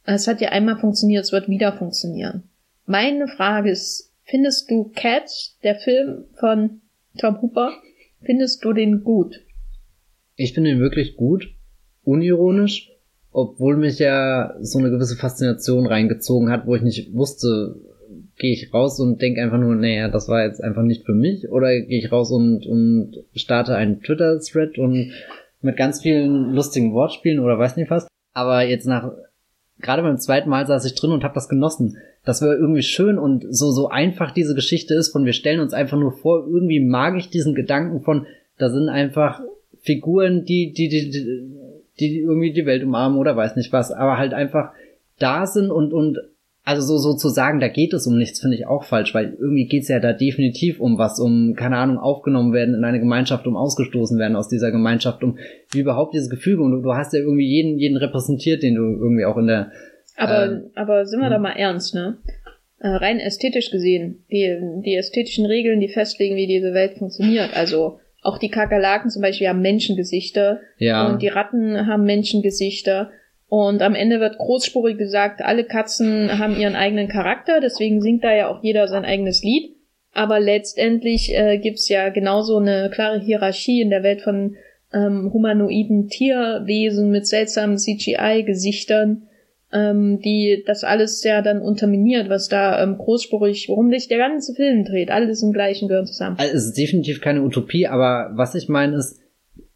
es hat ja einmal funktioniert, es wird wieder funktionieren. Meine Frage ist, findest du Cats, der Film von Tom Hooper, findest du den gut? Ich finde ihn wirklich gut, unironisch, obwohl mich ja so eine gewisse Faszination reingezogen hat, wo ich nicht wusste, gehe ich raus und denke einfach nur, naja, das war jetzt einfach nicht für mich, oder gehe ich raus und, und starte einen Twitter-Thread und mit ganz vielen lustigen Wortspielen oder weiß nicht was. Aber jetzt nach, gerade beim zweiten Mal saß ich drin und habe das genossen. Das war irgendwie schön und so, so einfach diese Geschichte ist von wir stellen uns einfach nur vor, irgendwie mag ich diesen Gedanken von, da sind einfach Figuren, die, die, die, die, die irgendwie die Welt umarmen oder weiß nicht was, aber halt einfach da sind und, und also so, so zu sagen, da geht es um nichts, finde ich auch falsch, weil irgendwie geht's ja da definitiv um was, um, keine Ahnung, aufgenommen werden in eine Gemeinschaft, um ausgestoßen werden aus dieser Gemeinschaft, um wie überhaupt dieses Gefüge und du, du hast ja irgendwie jeden, jeden repräsentiert, den du irgendwie auch in der. Aber, äh, aber sind wir da hm. mal ernst, ne? Äh, rein ästhetisch gesehen, die, die ästhetischen Regeln, die festlegen, wie diese Welt funktioniert, also auch die Kakerlaken zum Beispiel haben Menschengesichter. Ja. Und die Ratten haben Menschengesichter. Und am Ende wird großspurig gesagt, alle Katzen haben ihren eigenen Charakter, deswegen singt da ja auch jeder sein eigenes Lied. Aber letztendlich äh, gibt's ja genauso eine klare Hierarchie in der Welt von ähm, humanoiden Tierwesen mit seltsamen CGI-Gesichtern ähm, die das alles ja dann unterminiert, was da ähm, großspurig, worum sich der ganze Film dreht. Alles im gleichen gehören zusammen. Also es ist definitiv keine Utopie, aber was ich meine ist,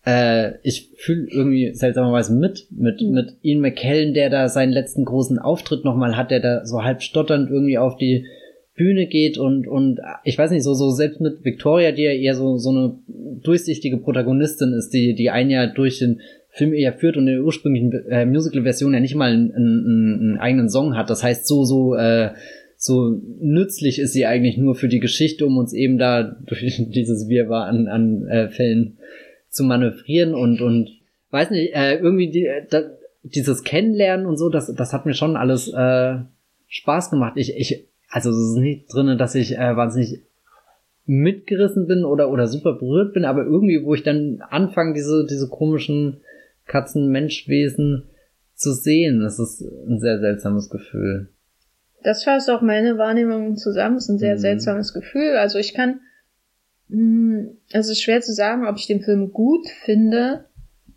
äh, ich fühle irgendwie seltsamerweise mit, mit, mhm. mit Ian McKellen, der da seinen letzten großen Auftritt nochmal hat, der da so halb stotternd irgendwie auf die Bühne geht und, und ich weiß nicht, so, so selbst mit Victoria, die ja eher so, so eine durchsichtige Protagonistin ist, die, die ein Jahr durch den Film eher führt und in der ursprünglichen äh, Musical-Version ja nicht mal einen, einen, einen eigenen Song hat. Das heißt, so, so, äh, so nützlich ist sie eigentlich nur für die Geschichte, um uns eben da durch dieses Wirrwarr an, an äh, Fällen zu manövrieren und, und weiß nicht, äh, irgendwie die, äh, da, dieses Kennenlernen und so, das, das hat mir schon alles äh, Spaß gemacht. Ich, ich, also es ist nicht drinne, dass ich äh, wahnsinnig mitgerissen bin oder, oder super berührt bin, aber irgendwie, wo ich dann anfange, diese, diese komischen Katzen-Menschwesen zu sehen. Das ist ein sehr seltsames Gefühl. Das fasst auch meine Wahrnehmung zusammen. Das ist ein sehr mhm. seltsames Gefühl. Also ich kann, es ist schwer zu sagen, ob ich den Film gut finde,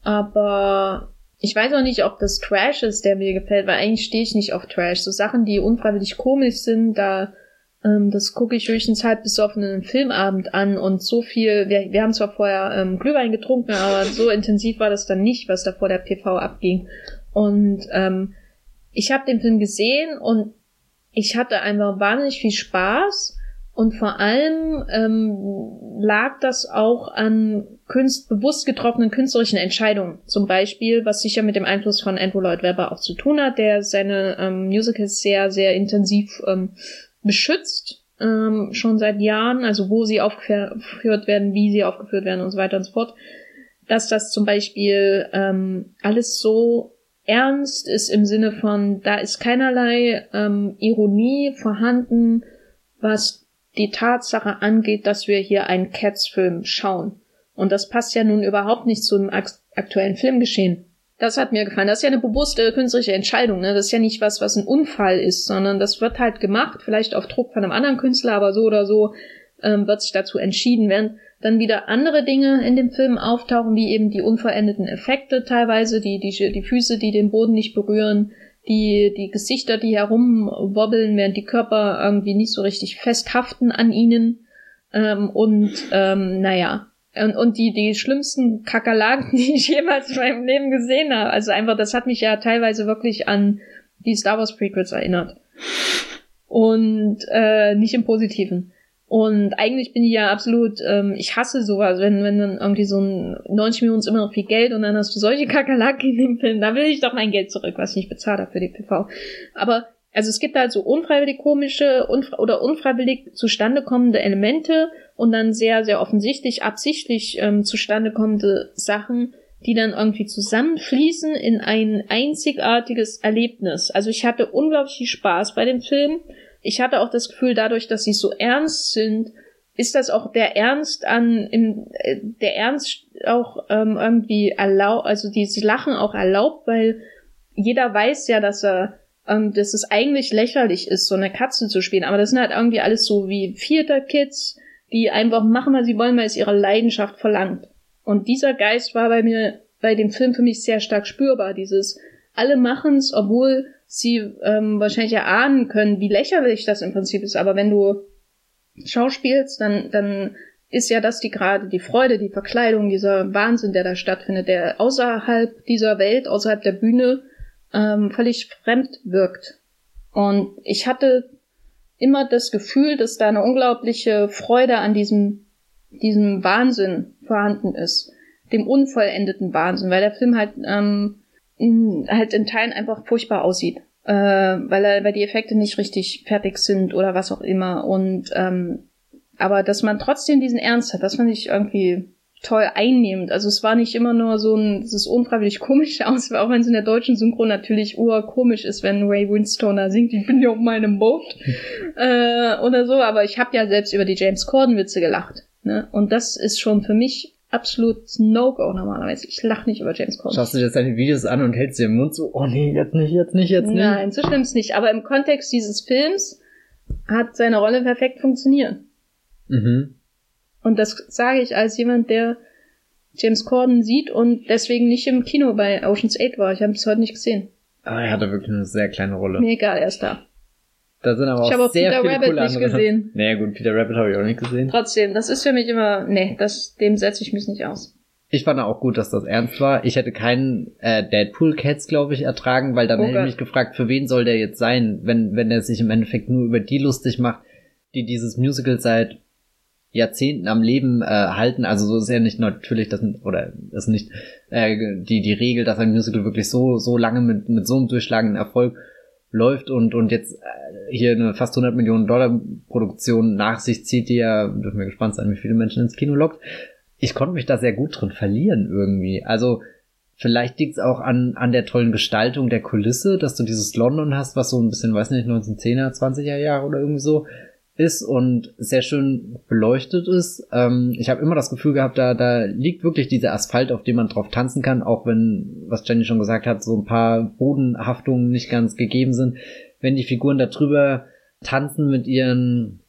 aber ich weiß auch nicht, ob das Trash ist, der mir gefällt, weil eigentlich stehe ich nicht auf Trash. So Sachen, die unfreiwillig komisch sind, da ähm, das gucke ich höchstens halb besoffen in einem Filmabend an und so viel, wir, wir haben zwar vorher ähm, Glühwein getrunken, aber so intensiv war das dann nicht, was da vor der PV abging. Und ähm, ich habe den Film gesehen und ich hatte einfach wahnsinnig viel Spaß und vor allem ähm, lag das auch an künst bewusst getroffenen künstlerischen Entscheidungen. Zum Beispiel, was sicher mit dem Einfluss von Andrew Lloyd Webber auch zu tun hat, der seine ähm, Musicals sehr, sehr intensiv ähm, beschützt, ähm, schon seit Jahren, also wo sie aufgeführt werden, wie sie aufgeführt werden und so weiter und so fort, dass das zum Beispiel ähm, alles so ernst ist im Sinne von, da ist keinerlei ähm, Ironie vorhanden, was die Tatsache angeht, dass wir hier einen Cats-Film schauen. Und das passt ja nun überhaupt nicht zu einem aktuellen Filmgeschehen. Das hat mir gefallen. Das ist ja eine bewusste künstlerische Entscheidung. Ne? Das ist ja nicht was, was ein Unfall ist, sondern das wird halt gemacht, vielleicht auf Druck von einem anderen Künstler, aber so oder so ähm, wird sich dazu entschieden, während dann wieder andere Dinge in dem Film auftauchen, wie eben die unverendeten Effekte teilweise, die, die, die Füße, die den Boden nicht berühren, die, die Gesichter, die herumwobbeln, während die Körper irgendwie nicht so richtig festhaften an ihnen. Ähm, und ähm, naja, und, und die, die schlimmsten Kakerlaken, die ich jemals in meinem Leben gesehen habe. Also einfach, das hat mich ja teilweise wirklich an die Star Wars Prequels erinnert. Und äh, nicht im Positiven. Und eigentlich bin ich ja absolut, ähm, ich hasse sowas, wenn, wenn dann irgendwie so ein 90 Millionen ist immer noch viel Geld und dann hast du solche Kakerlaken in dem Film, da will ich doch mein Geld zurück, was ich nicht bezahlt habe für die PV. Aber also es gibt halt so unfreiwillig komische unfre oder unfreiwillig zustande kommende Elemente und dann sehr, sehr offensichtlich, absichtlich ähm, zustande kommende Sachen, die dann irgendwie zusammenfließen in ein einzigartiges Erlebnis. Also ich hatte unglaublich viel Spaß bei dem Film. Ich hatte auch das Gefühl, dadurch, dass sie so ernst sind, ist das auch der Ernst an, im, äh, der Ernst auch ähm, irgendwie erlaubt, also dieses Lachen auch erlaubt, weil jeder weiß ja, dass er ähm, dass es eigentlich lächerlich ist, so eine Katze zu spielen. Aber das sind halt irgendwie alles so wie Vierter-Kids, die einfach machen, was sie wollen, weil es ihre Leidenschaft verlangt. Und dieser Geist war bei mir, bei dem Film für mich sehr stark spürbar. Dieses, alle machen's, obwohl sie ähm, wahrscheinlich erahnen können, wie lächerlich das im Prinzip ist. Aber wenn du schauspielst, dann, dann ist ja das die gerade die Freude, die Verkleidung, dieser Wahnsinn, der da stattfindet, der außerhalb dieser Welt, außerhalb der Bühne ähm, völlig fremd wirkt. Und ich hatte immer das Gefühl, dass da eine unglaubliche Freude an diesem, diesem Wahnsinn vorhanden ist. Dem unvollendeten Wahnsinn, weil der Film halt, ähm, in, halt in Teilen einfach furchtbar aussieht. Äh, weil, er, weil die Effekte nicht richtig fertig sind oder was auch immer. Und ähm, aber dass man trotzdem diesen Ernst hat, das fand ich irgendwie toll einnehmend. Also es war nicht immer nur so ein, es ist unfreiwillig komisch aus, auch wenn es in der deutschen Synchro natürlich urkomisch ist, wenn Ray Winstoner singt, ich bin ja auf meinem Boot äh, oder so, aber ich habe ja selbst über die James Corden Witze gelacht. Ne? Und das ist schon für mich absolut No-Go normalerweise. Ich lache nicht über James Corden. Schaust du dir jetzt deine Videos an und hältst dir im Mund so, oh nee, jetzt nicht, jetzt nicht, jetzt nicht. Nein, so schlimm ist nicht. Aber im Kontext dieses Films hat seine Rolle perfekt funktioniert. Mhm. Und das sage ich als jemand, der James Corden sieht und deswegen nicht im Kino bei Ocean's 8 war. Ich habe es heute nicht gesehen. Aber er hatte wirklich eine sehr kleine Rolle. Mir egal, er ist da. Da sind aber auch, ich auch sehr Peter viele Rabbit coole nicht andere. gesehen. Naja gut, Peter Rabbit habe ich auch nicht gesehen. Trotzdem, das ist für mich immer, nee, das, dem setze ich mich nicht aus. Ich fand auch gut, dass das ernst war. Ich hätte keinen äh, Deadpool Cats, glaube ich, ertragen, weil dann oh hätte ich mich gefragt, für wen soll der jetzt sein, wenn wenn er sich im Endeffekt nur über die lustig macht, die dieses Musical seit Jahrzehnten am Leben äh, halten. Also so ist ja nicht natürlich das oder ist nicht äh, die die Regel, dass ein Musical wirklich so so lange mit mit so einem durchschlagenden Erfolg läuft und und jetzt äh, hier eine fast 100 Millionen Dollar Produktion nach sich zieht, die ja dürfen wir gespannt sein, wie viele Menschen ins Kino lockt. Ich konnte mich da sehr gut drin verlieren irgendwie. Also Vielleicht liegt es auch an, an der tollen Gestaltung der Kulisse, dass du dieses London hast, was so ein bisschen, weiß nicht, 1910er, 20er Jahre oder irgendwie so ist und sehr schön beleuchtet ist. Ähm, ich habe immer das Gefühl gehabt, da, da liegt wirklich dieser Asphalt, auf dem man drauf tanzen kann, auch wenn, was Jenny schon gesagt hat, so ein paar Bodenhaftungen nicht ganz gegeben sind. Wenn die Figuren da drüber tanzen mit ihren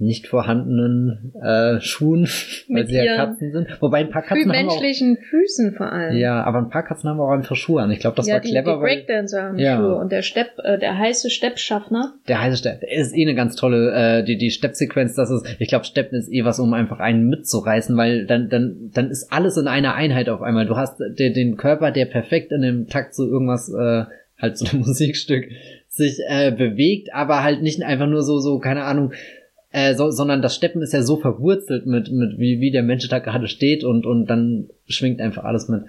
nicht vorhandenen äh, Schuhen, weil sie ja Katzen sind. Wobei ein paar Katzen haben menschlichen auch, Füßen vor allem. Ja, aber ein paar Katzen haben auch einfach Schuhe an. Ich glaube, das ja, war die, clever. Die Breakdancer haben ja. Schuhe und der Stepp, äh, der heiße Steppschaffner. Der heiße Stepp ist eh eine ganz tolle, äh, die die Steppsequenz. Das ist, ich glaube, Steppen ist eh was, um einfach einen mitzureißen, weil dann dann dann ist alles in einer Einheit auf einmal. Du hast den, den Körper, der perfekt in dem Takt so irgendwas äh, halt so ein Musikstück sich äh, bewegt, aber halt nicht einfach nur so so keine Ahnung äh, so, sondern das Steppen ist ja so verwurzelt mit, mit wie, wie der Mensch da gerade steht und, und dann schwingt einfach alles mit.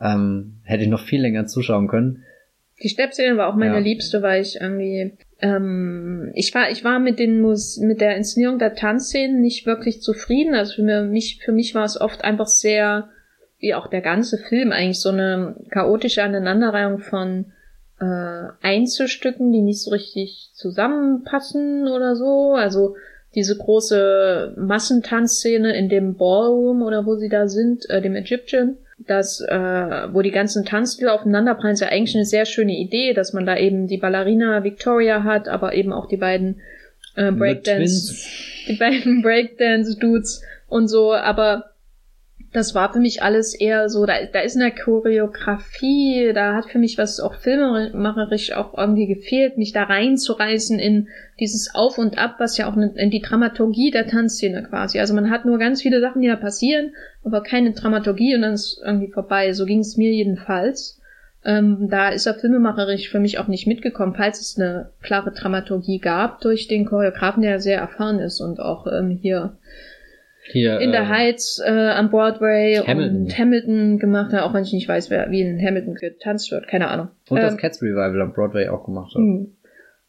Ähm, hätte ich noch viel länger zuschauen können. Die Steppszene war auch meine ja. liebste, weil ich irgendwie ähm, ich war ich war mit den Mus mit der Inszenierung der Tanzszenen nicht wirklich zufrieden. Also für mich für mich war es oft einfach sehr wie auch der ganze Film eigentlich so eine chaotische Aneinanderreihung von äh, Einzelstücken, die nicht so richtig zusammenpassen oder so. Also diese große Massentanzszene in dem Ballroom oder wo sie da sind, äh, dem Egyptian, das, äh, wo die ganzen Tanzstile aufeinanderprallen, ist ja eigentlich eine sehr schöne Idee, dass man da eben die Ballerina Victoria hat, aber eben auch die beiden äh, Breakdance, die beiden Breakdance-Dudes und so, aber das war für mich alles eher so, da, da ist eine Choreografie, da hat für mich was auch filmemacherisch auch irgendwie gefehlt, mich da reinzureißen in dieses Auf und Ab, was ja auch in die Dramaturgie der Tanzszene quasi. Also man hat nur ganz viele Sachen, die da passieren, aber keine Dramaturgie und dann ist irgendwie vorbei. So ging es mir jedenfalls. Ähm, da ist er filmemacherisch für mich auch nicht mitgekommen, falls es eine klare Dramaturgie gab durch den Choreografen, der sehr erfahren ist und auch ähm, hier hier, in der äh, Heights äh, am Broadway Hamilton. und Hamilton gemacht hat, auch wenn ich nicht weiß, wer wie in Hamilton getanzt wird, keine Ahnung. Und ähm, das Cats Revival am Broadway auch gemacht hat. Hm.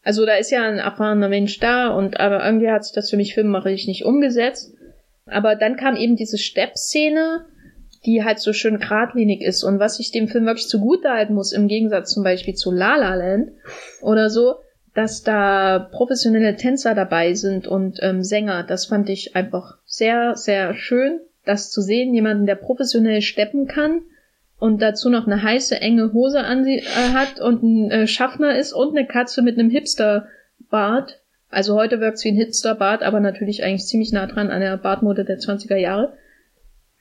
Also da ist ja ein erfahrener Mensch da und aber irgendwie hat sich das für mich filmerisch nicht umgesetzt. Aber dann kam eben diese Stepp-Szene, die halt so schön geradlinig ist und was ich dem Film wirklich zugute halten muss, im Gegensatz zum Beispiel zu La La Land oder so, dass da professionelle Tänzer dabei sind und ähm, Sänger. Das fand ich einfach sehr, sehr schön, das zu sehen. Jemanden, der professionell steppen kann und dazu noch eine heiße, enge Hose an sie äh, hat und ein äh, Schaffner ist und eine Katze mit einem Hipster-Bart. Also heute wirkt's wie ein Hipster-Bart, aber natürlich eigentlich ziemlich nah dran an der Bartmode der 20er Jahre.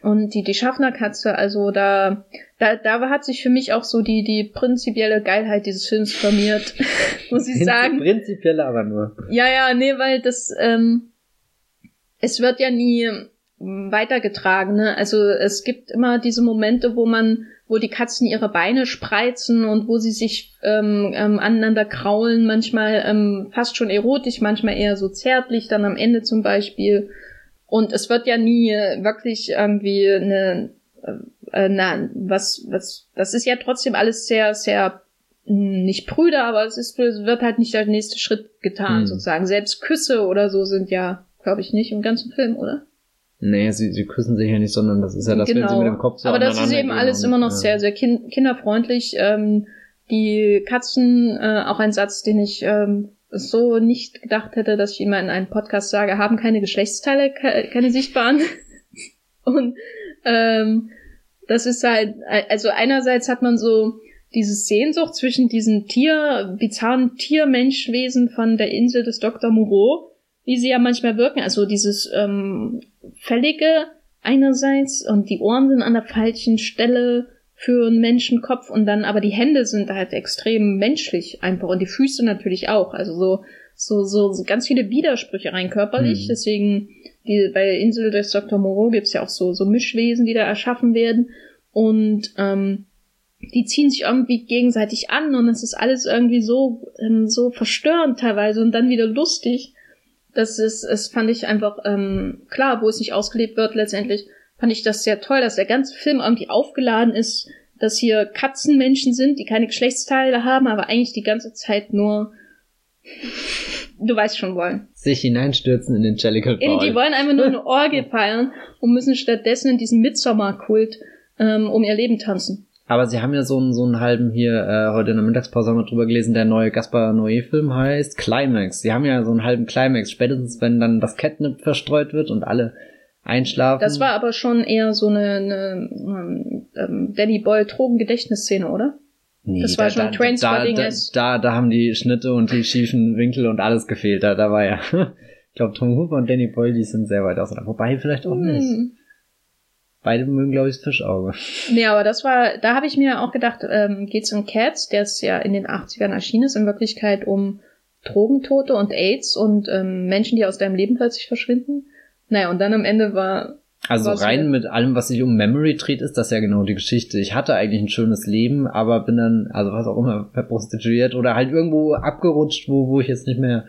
Und die, die Schaffnerkatze, also da, da, da hat sich für mich auch so die, die prinzipielle Geilheit dieses Films formiert, muss ich sagen. Prinzipielle aber nur. Ja, ja, nee, weil das, ähm, es wird ja nie weitergetragen, ne? Also es gibt immer diese Momente, wo man, wo die Katzen ihre Beine spreizen und wo sie sich ähm, ähm, aneinander kraulen, manchmal ähm, fast schon erotisch, manchmal eher so zärtlich, dann am Ende zum Beispiel und es wird ja nie wirklich irgendwie eine, äh, na, was, was, das ist ja trotzdem alles sehr, sehr hm, nicht prüde, aber es ist, wird halt nicht der nächste Schritt getan, hm. sozusagen. Selbst Küsse oder so sind ja, glaube ich, nicht im ganzen Film, oder? Nee, sie, sie küssen sich ja nicht, sondern das ist ja das, genau. wenn sie mit dem Kopf so Aber das ist eben alles immer noch ja. sehr, sehr kind kinderfreundlich. Ähm, die Katzen, äh, auch ein Satz, den ich ähm, so nicht gedacht hätte, dass ich immer in einem Podcast sage, haben keine Geschlechtsteile, keine sichtbaren. Und ähm, das ist halt, also einerseits hat man so diese Sehnsucht zwischen diesen Tier, bizarren Tiermenschwesen von der Insel des Dr. Moreau, wie sie ja manchmal wirken, also dieses ähm, Fällige einerseits und die Ohren sind an der falschen Stelle für einen Menschenkopf und dann aber die Hände sind halt extrem menschlich einfach und die Füße natürlich auch. Also so, so, so, so ganz viele Widersprüche rein körperlich. Mhm. Deswegen, die, bei der Insel des Dr. Moreau gibt's ja auch so, so Mischwesen, die da erschaffen werden. Und ähm, die ziehen sich irgendwie gegenseitig an und es ist alles irgendwie so, ähm, so verstörend teilweise und dann wieder lustig. Das ist, es fand ich einfach, ähm, klar, wo es nicht ausgelebt wird, letztendlich fand ich das sehr toll, dass der ganze Film irgendwie aufgeladen ist, dass hier Katzenmenschen sind, die keine Geschlechtsteile haben, aber eigentlich die ganze Zeit nur du weißt schon wollen. Sich hineinstürzen in den Jellicle Ball. Die wollen einfach nur eine Orgie feiern und müssen stattdessen in diesem Midsommer-Kult ähm, um ihr Leben tanzen. Aber sie haben ja so einen, so einen halben hier, äh, heute in der Mittagspause haben wir drüber gelesen, der neue Gaspar Noé-Film heißt Climax. Sie haben ja so einen halben Climax, spätestens wenn dann das Catnip verstreut wird und alle einschlafen. Das war aber schon eher so eine, eine, eine ähm, Danny Boyle Drogengedächtnisszene, oder? Nee, das war da, schon Trainspotting da, da, da, da haben die Schnitte und die schiefen Winkel und alles gefehlt. Da, da war ja, ich glaube, Tom Hooper und Danny Boyle, die sind sehr weit auseinander. Wobei vielleicht auch nicht. Hm. Beide mögen, glaube ich, das Fischauge. Nee, aber das war, da habe ich mir auch gedacht, ähm, geht's um Cats, der ist ja in den 80ern erschienen ist, in Wirklichkeit um Drogentote und AIDS und ähm, Menschen, die aus deinem Leben plötzlich verschwinden. Naja, und dann am Ende war also rein mit allem, was sich um Memory dreht, ist das ja genau die Geschichte. Ich hatte eigentlich ein schönes Leben, aber bin dann, also was auch immer, verprostituiert oder halt irgendwo abgerutscht, wo, wo ich jetzt nicht mehr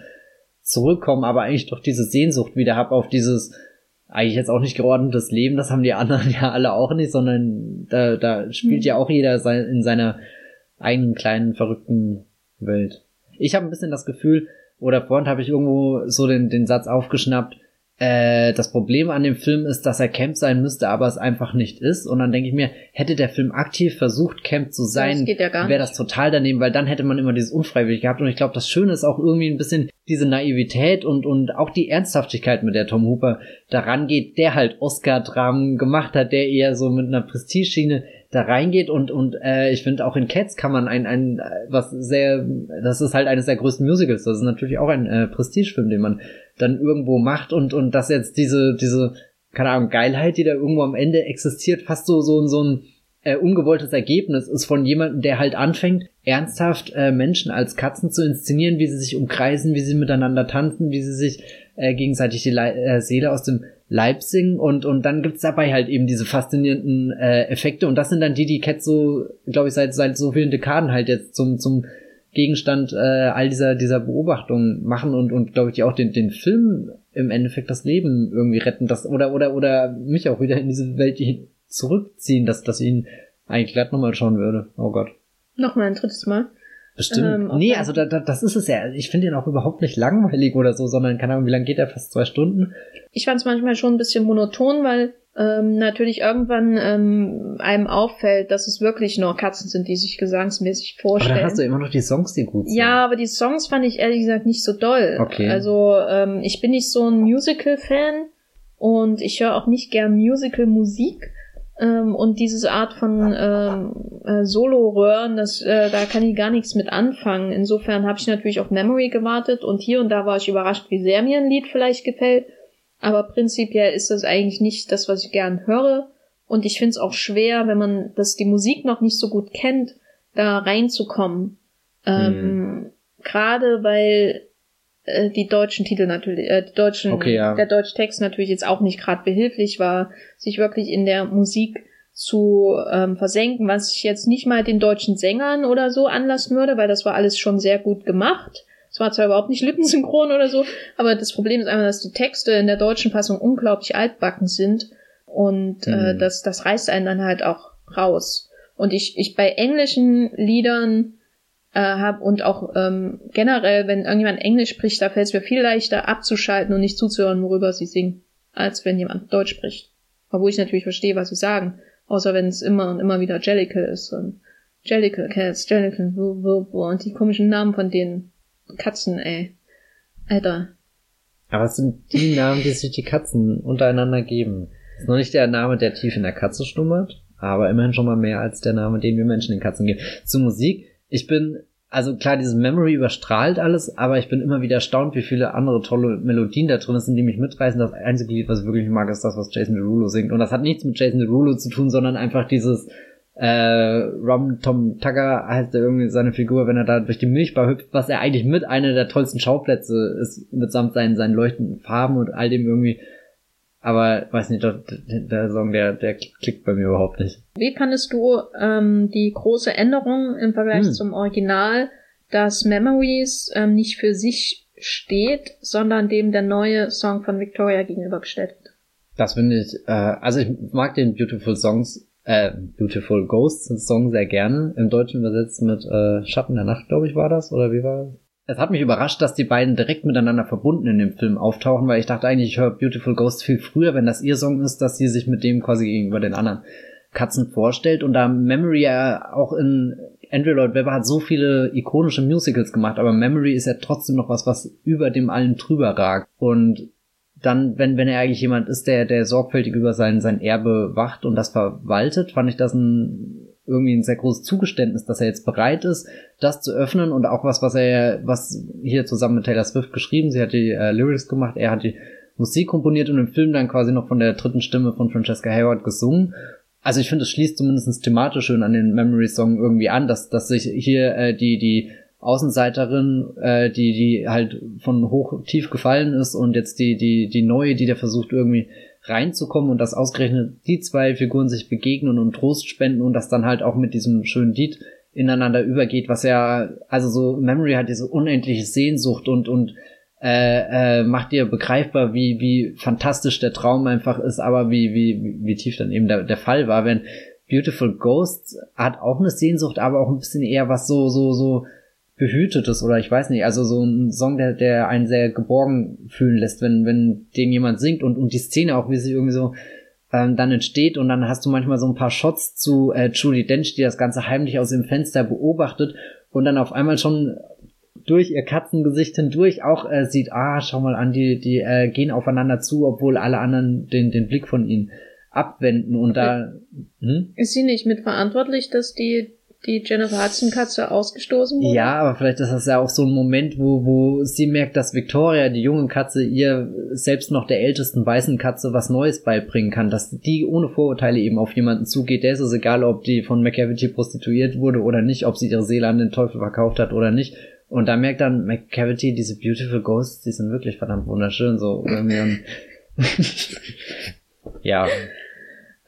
zurückkomme, aber eigentlich doch diese Sehnsucht wieder habe auf dieses eigentlich jetzt auch nicht geordnetes Leben, das haben die anderen ja alle auch nicht, sondern da, da spielt mhm. ja auch jeder in seiner eigenen kleinen verrückten Welt. Ich habe ein bisschen das Gefühl, oder vorhin habe ich irgendwo so den, den Satz aufgeschnappt, äh, das Problem an dem Film ist, dass er Camp sein müsste, aber es einfach nicht ist. Und dann denke ich mir, hätte der Film aktiv versucht, Camp zu sein, ja wäre das total daneben, weil dann hätte man immer dieses Unfreiwillig gehabt. Und ich glaube, das Schöne ist auch irgendwie ein bisschen diese Naivität und, und auch die Ernsthaftigkeit, mit der Tom Hooper daran geht, der halt Oscar-Dramen gemacht hat, der eher so mit einer Prestigeschiene da reingeht und und äh, ich finde auch in Cats kann man ein ein was sehr das ist halt eines der größten Musicals. Das ist natürlich auch ein äh, Prestigefilm den man dann irgendwo macht und und das jetzt diese diese keine Ahnung Geilheit die da irgendwo am Ende existiert fast so so so ein äh, ungewolltes Ergebnis ist von jemandem der halt anfängt ernsthaft äh, Menschen als Katzen zu inszenieren wie sie sich umkreisen wie sie miteinander tanzen wie sie sich äh, gegenseitig die Le äh, Seele aus dem Leipzig und, und dann gibt's dabei halt eben diese faszinierenden äh, Effekte und das sind dann die, die Cat so, glaube ich, seit, seit so vielen Dekaden halt jetzt zum, zum Gegenstand äh, all dieser, dieser Beobachtungen machen und, und glaube ich, die auch den, den Film im Endeffekt das Leben irgendwie retten, das, oder, oder, oder mich auch wieder in diese Welt zurückziehen, dass, dass ihn eigentlich glatt nochmal schauen würde. Oh Gott. Nochmal ein drittes Mal. Bestimmt. Ähm, nee, also da, da, das ist es ja. Ich finde ihn auch überhaupt nicht langweilig oder so, sondern keine Ahnung, wie lange geht er? Fast zwei Stunden. Ich fand es manchmal schon ein bisschen monoton, weil ähm, natürlich irgendwann ähm, einem auffällt, dass es wirklich nur Katzen sind, die sich gesangsmäßig vorstellen. Aber dann hast du immer noch die Songs, die gut sind. Ja, aber die Songs fand ich ehrlich gesagt nicht so doll. Okay. Also ähm, ich bin nicht so ein Musical-Fan und ich höre auch nicht gern Musical-Musik. Ähm, und diese Art von ähm, äh, Solo-Röhren, das, äh, da kann ich gar nichts mit anfangen. Insofern habe ich natürlich auf Memory gewartet und hier und da war ich überrascht, wie sehr mir ein Lied vielleicht gefällt. Aber prinzipiell ist das eigentlich nicht das, was ich gern höre. Und ich finde es auch schwer, wenn man das die Musik noch nicht so gut kennt, da reinzukommen. Ähm, mhm. Gerade weil äh, die deutschen Titel natürlich, äh, die deutschen, okay, ja. der deutsche Text natürlich jetzt auch nicht gerade behilflich war, sich wirklich in der Musik zu ähm, versenken, was ich jetzt nicht mal den deutschen Sängern oder so anlassen würde, weil das war alles schon sehr gut gemacht. Es war zwar überhaupt nicht lippensynchron oder so, aber das Problem ist einfach, dass die Texte in der deutschen Fassung unglaublich altbacken sind und äh, mhm. äh, das, das reißt einen dann halt auch raus. Und ich, ich bei englischen Liedern äh, habe und auch ähm, generell, wenn irgendjemand Englisch spricht, da fällt es mir viel leichter abzuschalten und nicht zuzuhören, worüber sie singen, als wenn jemand Deutsch spricht. Obwohl ich natürlich verstehe, was sie sagen, außer wenn es immer und immer wieder Jellicle ist und Jellicle Cats, Jellicle, wo, wo, wo, und die komischen Namen von den Katzen, ey. Alter. Aber es sind die Namen, die sich die Katzen untereinander geben. Das ist noch nicht der Name, der tief in der Katze schlummert, aber immerhin schon mal mehr als der Name, den wir Menschen den Katzen geben. Zur Musik ich bin, also klar, dieses Memory überstrahlt alles, aber ich bin immer wieder erstaunt, wie viele andere tolle Melodien da drin sind, die mich mitreißen. Das einzige Lied, was ich wirklich mag, ist das, was Jason Derulo singt. Und das hat nichts mit Jason Derulo zu tun, sondern einfach dieses äh, Rom Tom Tugger heißt er irgendwie seine Figur, wenn er da durch die Milchbar hüpft, was er eigentlich mit einer der tollsten Schauplätze ist, mitsamt seinen, seinen leuchtenden Farben und all dem irgendwie aber weiß nicht, der, der Song, der, der klickt bei mir überhaupt nicht. Wie fandest du ähm, die große Änderung im Vergleich hm. zum Original, dass Memories ähm, nicht für sich steht, sondern dem der neue Song von Victoria gegenübergestellt wird. Das finde ich, äh, also ich mag den Beautiful Songs, äh, Beautiful Ghosts Song sehr gerne. Im Deutschen übersetzt mit äh, Schatten der Nacht, glaube ich, war das, oder wie war das? Es hat mich überrascht, dass die beiden direkt miteinander verbunden in dem Film auftauchen, weil ich dachte eigentlich, ich höre Beautiful Ghost viel früher, wenn das ihr Song ist, dass sie sich mit dem quasi gegenüber den anderen Katzen vorstellt. Und da Memory ja auch in Andrew Lloyd Webber hat so viele ikonische Musicals gemacht, aber Memory ist ja trotzdem noch was, was über dem allen drüber ragt. Und dann, wenn, wenn er eigentlich jemand ist, der, der sorgfältig über sein, sein Erbe wacht und das verwaltet, fand ich das ein, irgendwie ein sehr großes Zugeständnis, dass er jetzt bereit ist, das zu öffnen und auch was, was er, was hier zusammen mit Taylor Swift geschrieben, sie hat die äh, Lyrics gemacht, er hat die Musik komponiert und im Film dann quasi noch von der dritten Stimme von Francesca Hayward gesungen. Also ich finde, es schließt zumindest thematisch schön an den Memory Song irgendwie an, dass, dass sich hier äh, die, die Außenseiterin, äh, die, die halt von hoch tief gefallen ist und jetzt die, die, die neue, die da versucht irgendwie reinzukommen und dass ausgerechnet die zwei Figuren sich begegnen und Trost spenden und das dann halt auch mit diesem schönen Lied ineinander übergeht, was ja, also so Memory hat diese unendliche Sehnsucht und, und äh, äh, macht dir begreifbar, wie, wie fantastisch der Traum einfach ist, aber wie, wie, wie tief dann eben der, der Fall war, wenn Beautiful Ghosts hat auch eine Sehnsucht, aber auch ein bisschen eher was so, so, so behütetes oder ich weiß nicht, also so ein Song, der, der einen sehr geborgen fühlen lässt, wenn, wenn den jemand singt und, und die Szene auch, wie sie irgendwie so ähm, dann entsteht und dann hast du manchmal so ein paar Shots zu äh, Julie Dench, die das Ganze heimlich aus dem Fenster beobachtet und dann auf einmal schon durch ihr Katzengesicht hindurch auch äh, sieht, ah, schau mal an, die, die äh, gehen aufeinander zu, obwohl alle anderen den, den Blick von ihnen abwenden und da. Hm? Ist sie nicht mitverantwortlich, dass die die Jennifer Hudson Katze ausgestoßen wurde? Ja, aber vielleicht ist das ja auch so ein Moment, wo, wo sie merkt, dass Victoria, die junge Katze, ihr selbst noch der ältesten weißen Katze was Neues beibringen kann, dass die ohne Vorurteile eben auf jemanden zugeht. Der ist es egal, ob die von McCavity prostituiert wurde oder nicht, ob sie ihre Seele an den Teufel verkauft hat oder nicht. Und da merkt dann McCavity, diese Beautiful Ghosts, die sind wirklich verdammt wunderschön, so irgendwie. ja.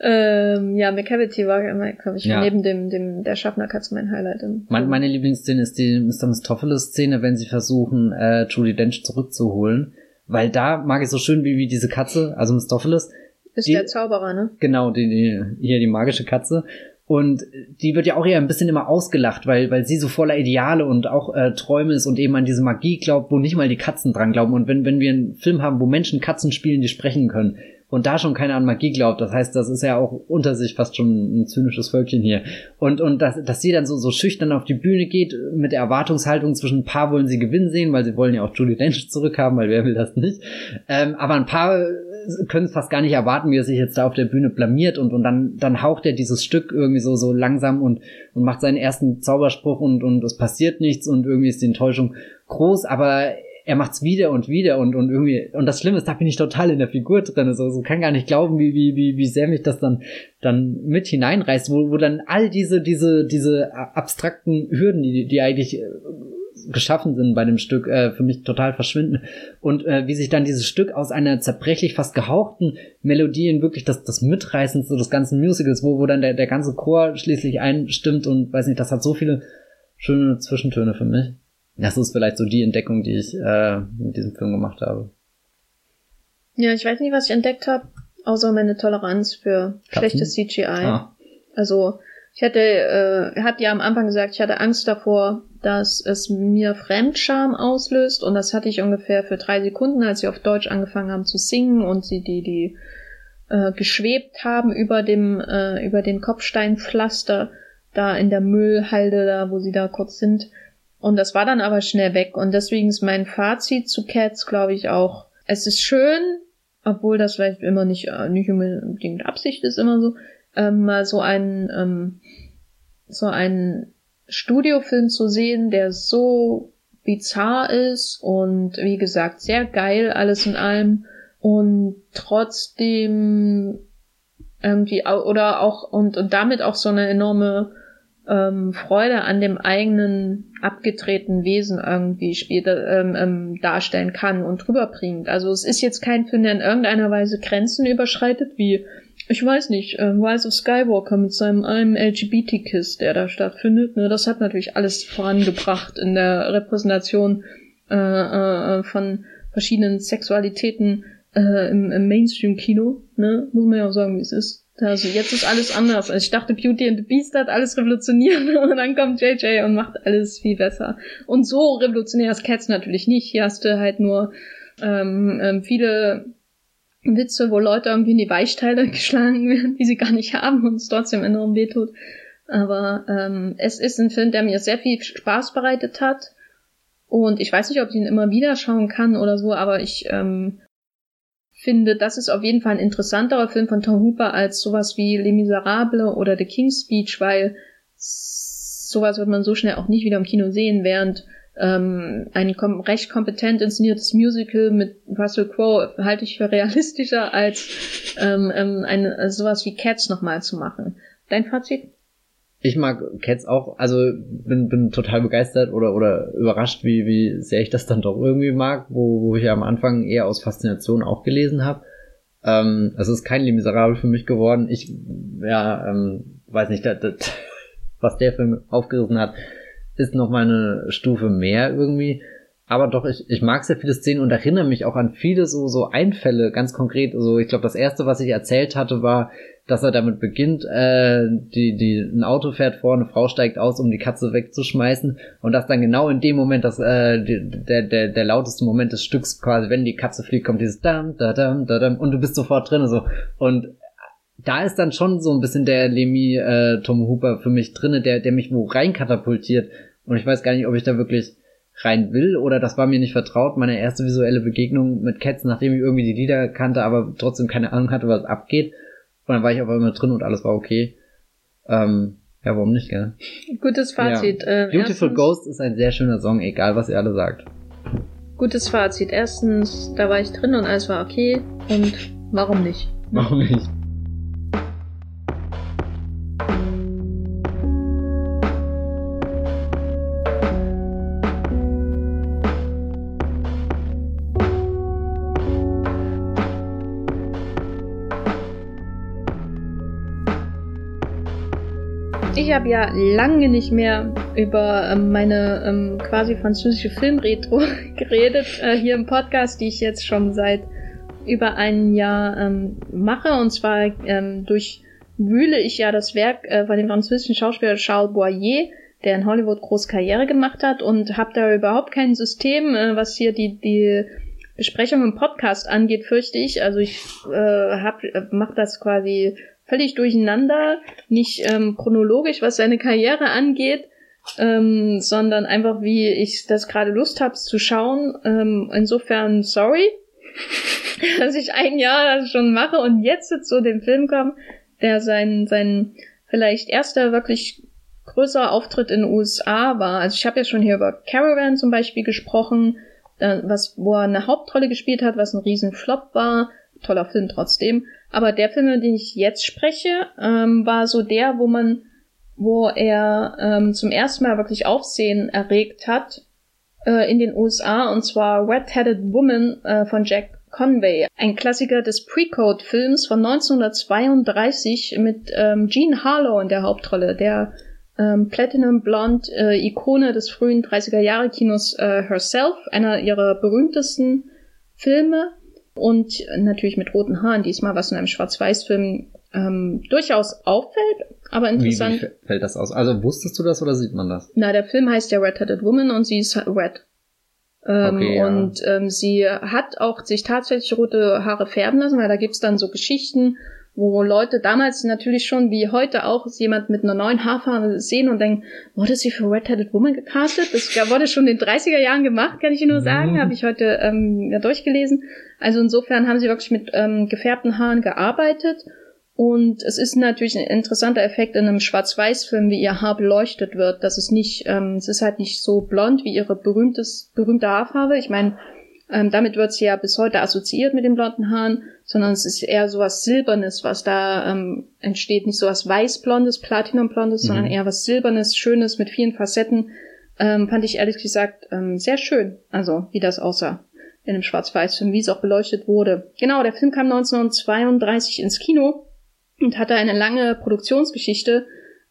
Ähm, ja, McCavity war immer, glaube ich, ja. neben dem, dem, der Schaffnerkatze mein Highlight. Im meine, Lieblingsszene ist die Mr. Mistopheles-Szene, wenn sie versuchen, äh, Julie Dench zurückzuholen. Weil da mag ich so schön, wie, wie diese Katze, also Mistopheles. Ist die, der Zauberer, ne? Genau, die, die, hier die magische Katze. Und die wird ja auch eher ein bisschen immer ausgelacht, weil, weil sie so voller Ideale und auch äh, Träume ist und eben an diese Magie glaubt, wo nicht mal die Katzen dran glauben. Und wenn, wenn wir einen Film haben, wo Menschen Katzen spielen, die sprechen können, und da schon keiner an Magie glaubt. Das heißt, das ist ja auch unter sich fast schon ein zynisches Völkchen hier. Und, und dass, dass sie dann so, so schüchtern auf die Bühne geht, mit der Erwartungshaltung zwischen ein paar wollen sie gewinnen sehen, weil sie wollen ja auch Julie Dench zurückhaben, weil wer will das nicht. Ähm, aber ein paar können es fast gar nicht erwarten, wie er sich jetzt da auf der Bühne blamiert und, und dann, dann haucht er dieses Stück irgendwie so, so langsam und, und macht seinen ersten Zauberspruch und, und es passiert nichts und irgendwie ist die Enttäuschung groß, aber er macht's wieder und wieder und, und irgendwie, und das Schlimme ist, da bin ich total in der Figur drin, so, so kann gar nicht glauben, wie, wie, wie, wie sehr mich das dann, dann mit hineinreißt, wo, wo dann all diese, diese, diese abstrakten Hürden, die, die eigentlich äh, geschaffen sind bei dem Stück, äh, für mich total verschwinden. Und äh, wie sich dann dieses Stück aus einer zerbrechlich fast gehauchten Melodie in wirklich das, das Mitreißendste des ganzen Musicals, wo, wo dann der, der ganze Chor schließlich einstimmt und weiß nicht, das hat so viele schöne Zwischentöne für mich. Das ist vielleicht so die Entdeckung, die ich äh, mit diesem Film gemacht habe. Ja, ich weiß nicht, was ich entdeckt habe, außer meine Toleranz für Katzen? schlechtes CGI. Ah. Also ich hatte, äh, hat ja am Anfang gesagt, ich hatte Angst davor, dass es mir Fremdscham auslöst und das hatte ich ungefähr für drei Sekunden, als sie auf Deutsch angefangen haben zu singen und sie die die äh, geschwebt haben über dem äh, über den Kopfsteinpflaster da in der Müllhalde da, wo sie da kurz sind und das war dann aber schnell weg. Und deswegen ist mein Fazit zu Cats, glaube ich auch, es ist schön, obwohl das vielleicht immer nicht äh, nicht unbedingt Absicht ist immer so, ähm, mal so ein ähm, so ein Studiofilm zu sehen, der so bizarr ist und wie gesagt sehr geil alles in allem und trotzdem irgendwie oder auch und, und damit auch so eine enorme ähm, Freude an dem eigenen abgetretenen Wesen irgendwie spielt, ähm, ähm, darstellen kann und rüberbringt. Also es ist jetzt kein Film, der in irgendeiner Weise Grenzen überschreitet, wie ich weiß nicht, äh, Rise of Skywalker mit seinem einem LGBT-Kiss, der da stattfindet, ne, das hat natürlich alles vorangebracht in der Repräsentation äh, äh, von verschiedenen Sexualitäten äh, im, im Mainstream-Kino, ne? Muss man ja auch sagen, wie es ist. Also jetzt ist alles anders. Also ich dachte, Beauty and the Beast hat alles revolutioniert und dann kommt JJ und macht alles viel besser. Und so revolutionär ist Cats natürlich nicht. Hier hast du halt nur ähm, ähm, viele Witze, wo Leute irgendwie in die Weichteile geschlagen werden, die sie gar nicht haben und es trotzdem enorm wehtut. Aber ähm, es ist ein Film, der mir sehr viel Spaß bereitet hat. Und ich weiß nicht, ob ich ihn immer wieder schauen kann oder so, aber ich ähm, finde, das ist auf jeden Fall ein interessanterer Film von Tom Hooper als sowas wie Les Miserables oder The King's Speech, weil sowas wird man so schnell auch nicht wieder im Kino sehen, während ähm, ein kom recht kompetent inszeniertes Musical mit Russell Crowe halte ich für realistischer als ähm, ähm, eine, sowas wie Cats nochmal zu machen. Dein Fazit? Ich mag Cats auch, also bin, bin total begeistert oder, oder überrascht, wie, wie sehr ich das dann doch irgendwie mag, wo, wo ich ja am Anfang eher aus Faszination auch gelesen habe. Ähm, es ist kein Les Miserable für mich geworden. Ich, ja, ähm, weiß nicht, das, das, was der Film aufgerissen hat, ist noch mal eine Stufe mehr irgendwie. Aber doch, ich, ich mag sehr viele Szenen und erinnere mich auch an viele so, so Einfälle, ganz konkret. Also ich glaube, das erste, was ich erzählt hatte, war, dass er damit beginnt, äh, die, die, ein Auto fährt vor, eine Frau steigt aus, um die Katze wegzuschmeißen und dass dann genau in dem Moment, dass äh, der, der, der lauteste Moment des Stücks quasi, wenn die Katze fliegt, kommt dieses dam, da, dam, da, dam und du bist sofort drin so und da ist dann schon so ein bisschen der Lemmy äh, Tom Hooper für mich drinne, der, der mich wo rein katapultiert und ich weiß gar nicht, ob ich da wirklich rein will oder das war mir nicht vertraut. Meine erste visuelle Begegnung mit Cats, nachdem ich irgendwie die Lieder kannte, aber trotzdem keine Ahnung hatte, was abgeht. Und dann war ich auf einmal drin und alles war okay. Ähm, ja, warum nicht, gell? Gutes Fazit. Ja. Äh, Beautiful erstens, Ghost ist ein sehr schöner Song, egal was ihr alle sagt. Gutes Fazit. Erstens, da war ich drin und alles war okay. Und warum nicht? Warum nicht? Ich habe ja lange nicht mehr über ähm, meine ähm, quasi französische Filmretro geredet, äh, hier im Podcast, die ich jetzt schon seit über ein Jahr ähm, mache. Und zwar ähm, durchwühle ich ja das Werk äh, von dem französischen Schauspieler Charles Boyer, der in Hollywood groß Karriere gemacht hat und habe da überhaupt kein System, äh, was hier die, die Besprechung im Podcast angeht, fürchte ich. Also ich äh, hab, äh, mache das quasi völlig durcheinander, nicht ähm, chronologisch, was seine Karriere angeht, ähm, sondern einfach, wie ich das gerade Lust habe zu schauen. Ähm, insofern, sorry, dass ich ein Jahr das schon mache und jetzt zu dem Film komme, der sein, sein vielleicht erster wirklich größerer Auftritt in den USA war. Also ich habe ja schon hier über Caravan zum Beispiel gesprochen, was, wo er eine Hauptrolle gespielt hat, was ein riesen Flop war. Toller Film trotzdem. Aber der Film, über den ich jetzt spreche, ähm, war so der, wo man, wo er ähm, zum ersten Mal wirklich Aufsehen erregt hat äh, in den USA, und zwar Red-Headed Woman äh, von Jack Conway, ein Klassiker des Pre-Code-Films von 1932 mit ähm, Jean Harlow in der Hauptrolle, der ähm, Platinum Blonde äh, Ikone des frühen 30er Jahre Kinos äh, Herself, einer ihrer berühmtesten Filme und natürlich mit roten Haaren diesmal, was in einem Schwarz-Weiß-Film ähm, durchaus auffällt, aber interessant. Wie, wie fällt das aus? Also wusstest du das oder sieht man das? Na, der Film heißt ja Red-Headed Woman und sie ist red. Ähm, okay, ja. Und ähm, sie hat auch sich tatsächlich rote Haare färben lassen, weil da gibt's dann so Geschichten, wo Leute damals natürlich schon wie heute auch jemand mit einer neuen Haarfarbe sehen und denken, wurde sie für Red-Headed Woman gecastet? Das wurde schon in den 30er Jahren gemacht, kann ich Ihnen nur sagen, mhm. habe ich heute ähm, ja, durchgelesen. Also insofern haben sie wirklich mit ähm, gefärbten Haaren gearbeitet und es ist natürlich ein interessanter Effekt in einem Schwarz-Weiß-Film, wie ihr Haar beleuchtet wird. Das ist nicht, ähm, es ist halt nicht so blond wie ihre berühmtes, berühmte Haarfarbe. Ich meine, ähm, damit wird sie ja bis heute assoziiert mit den blonden Haaren, sondern es ist eher so was Silbernes, was da ähm, entsteht. Nicht so was Weißblondes, Platinumblondes, mhm. sondern eher was Silbernes, Schönes mit vielen Facetten. Ähm, fand ich ehrlich gesagt ähm, sehr schön, also wie das aussah in einem Schwarz-Weiß-Film, wie es auch beleuchtet wurde. Genau, der Film kam 1932 ins Kino und hatte eine lange Produktionsgeschichte,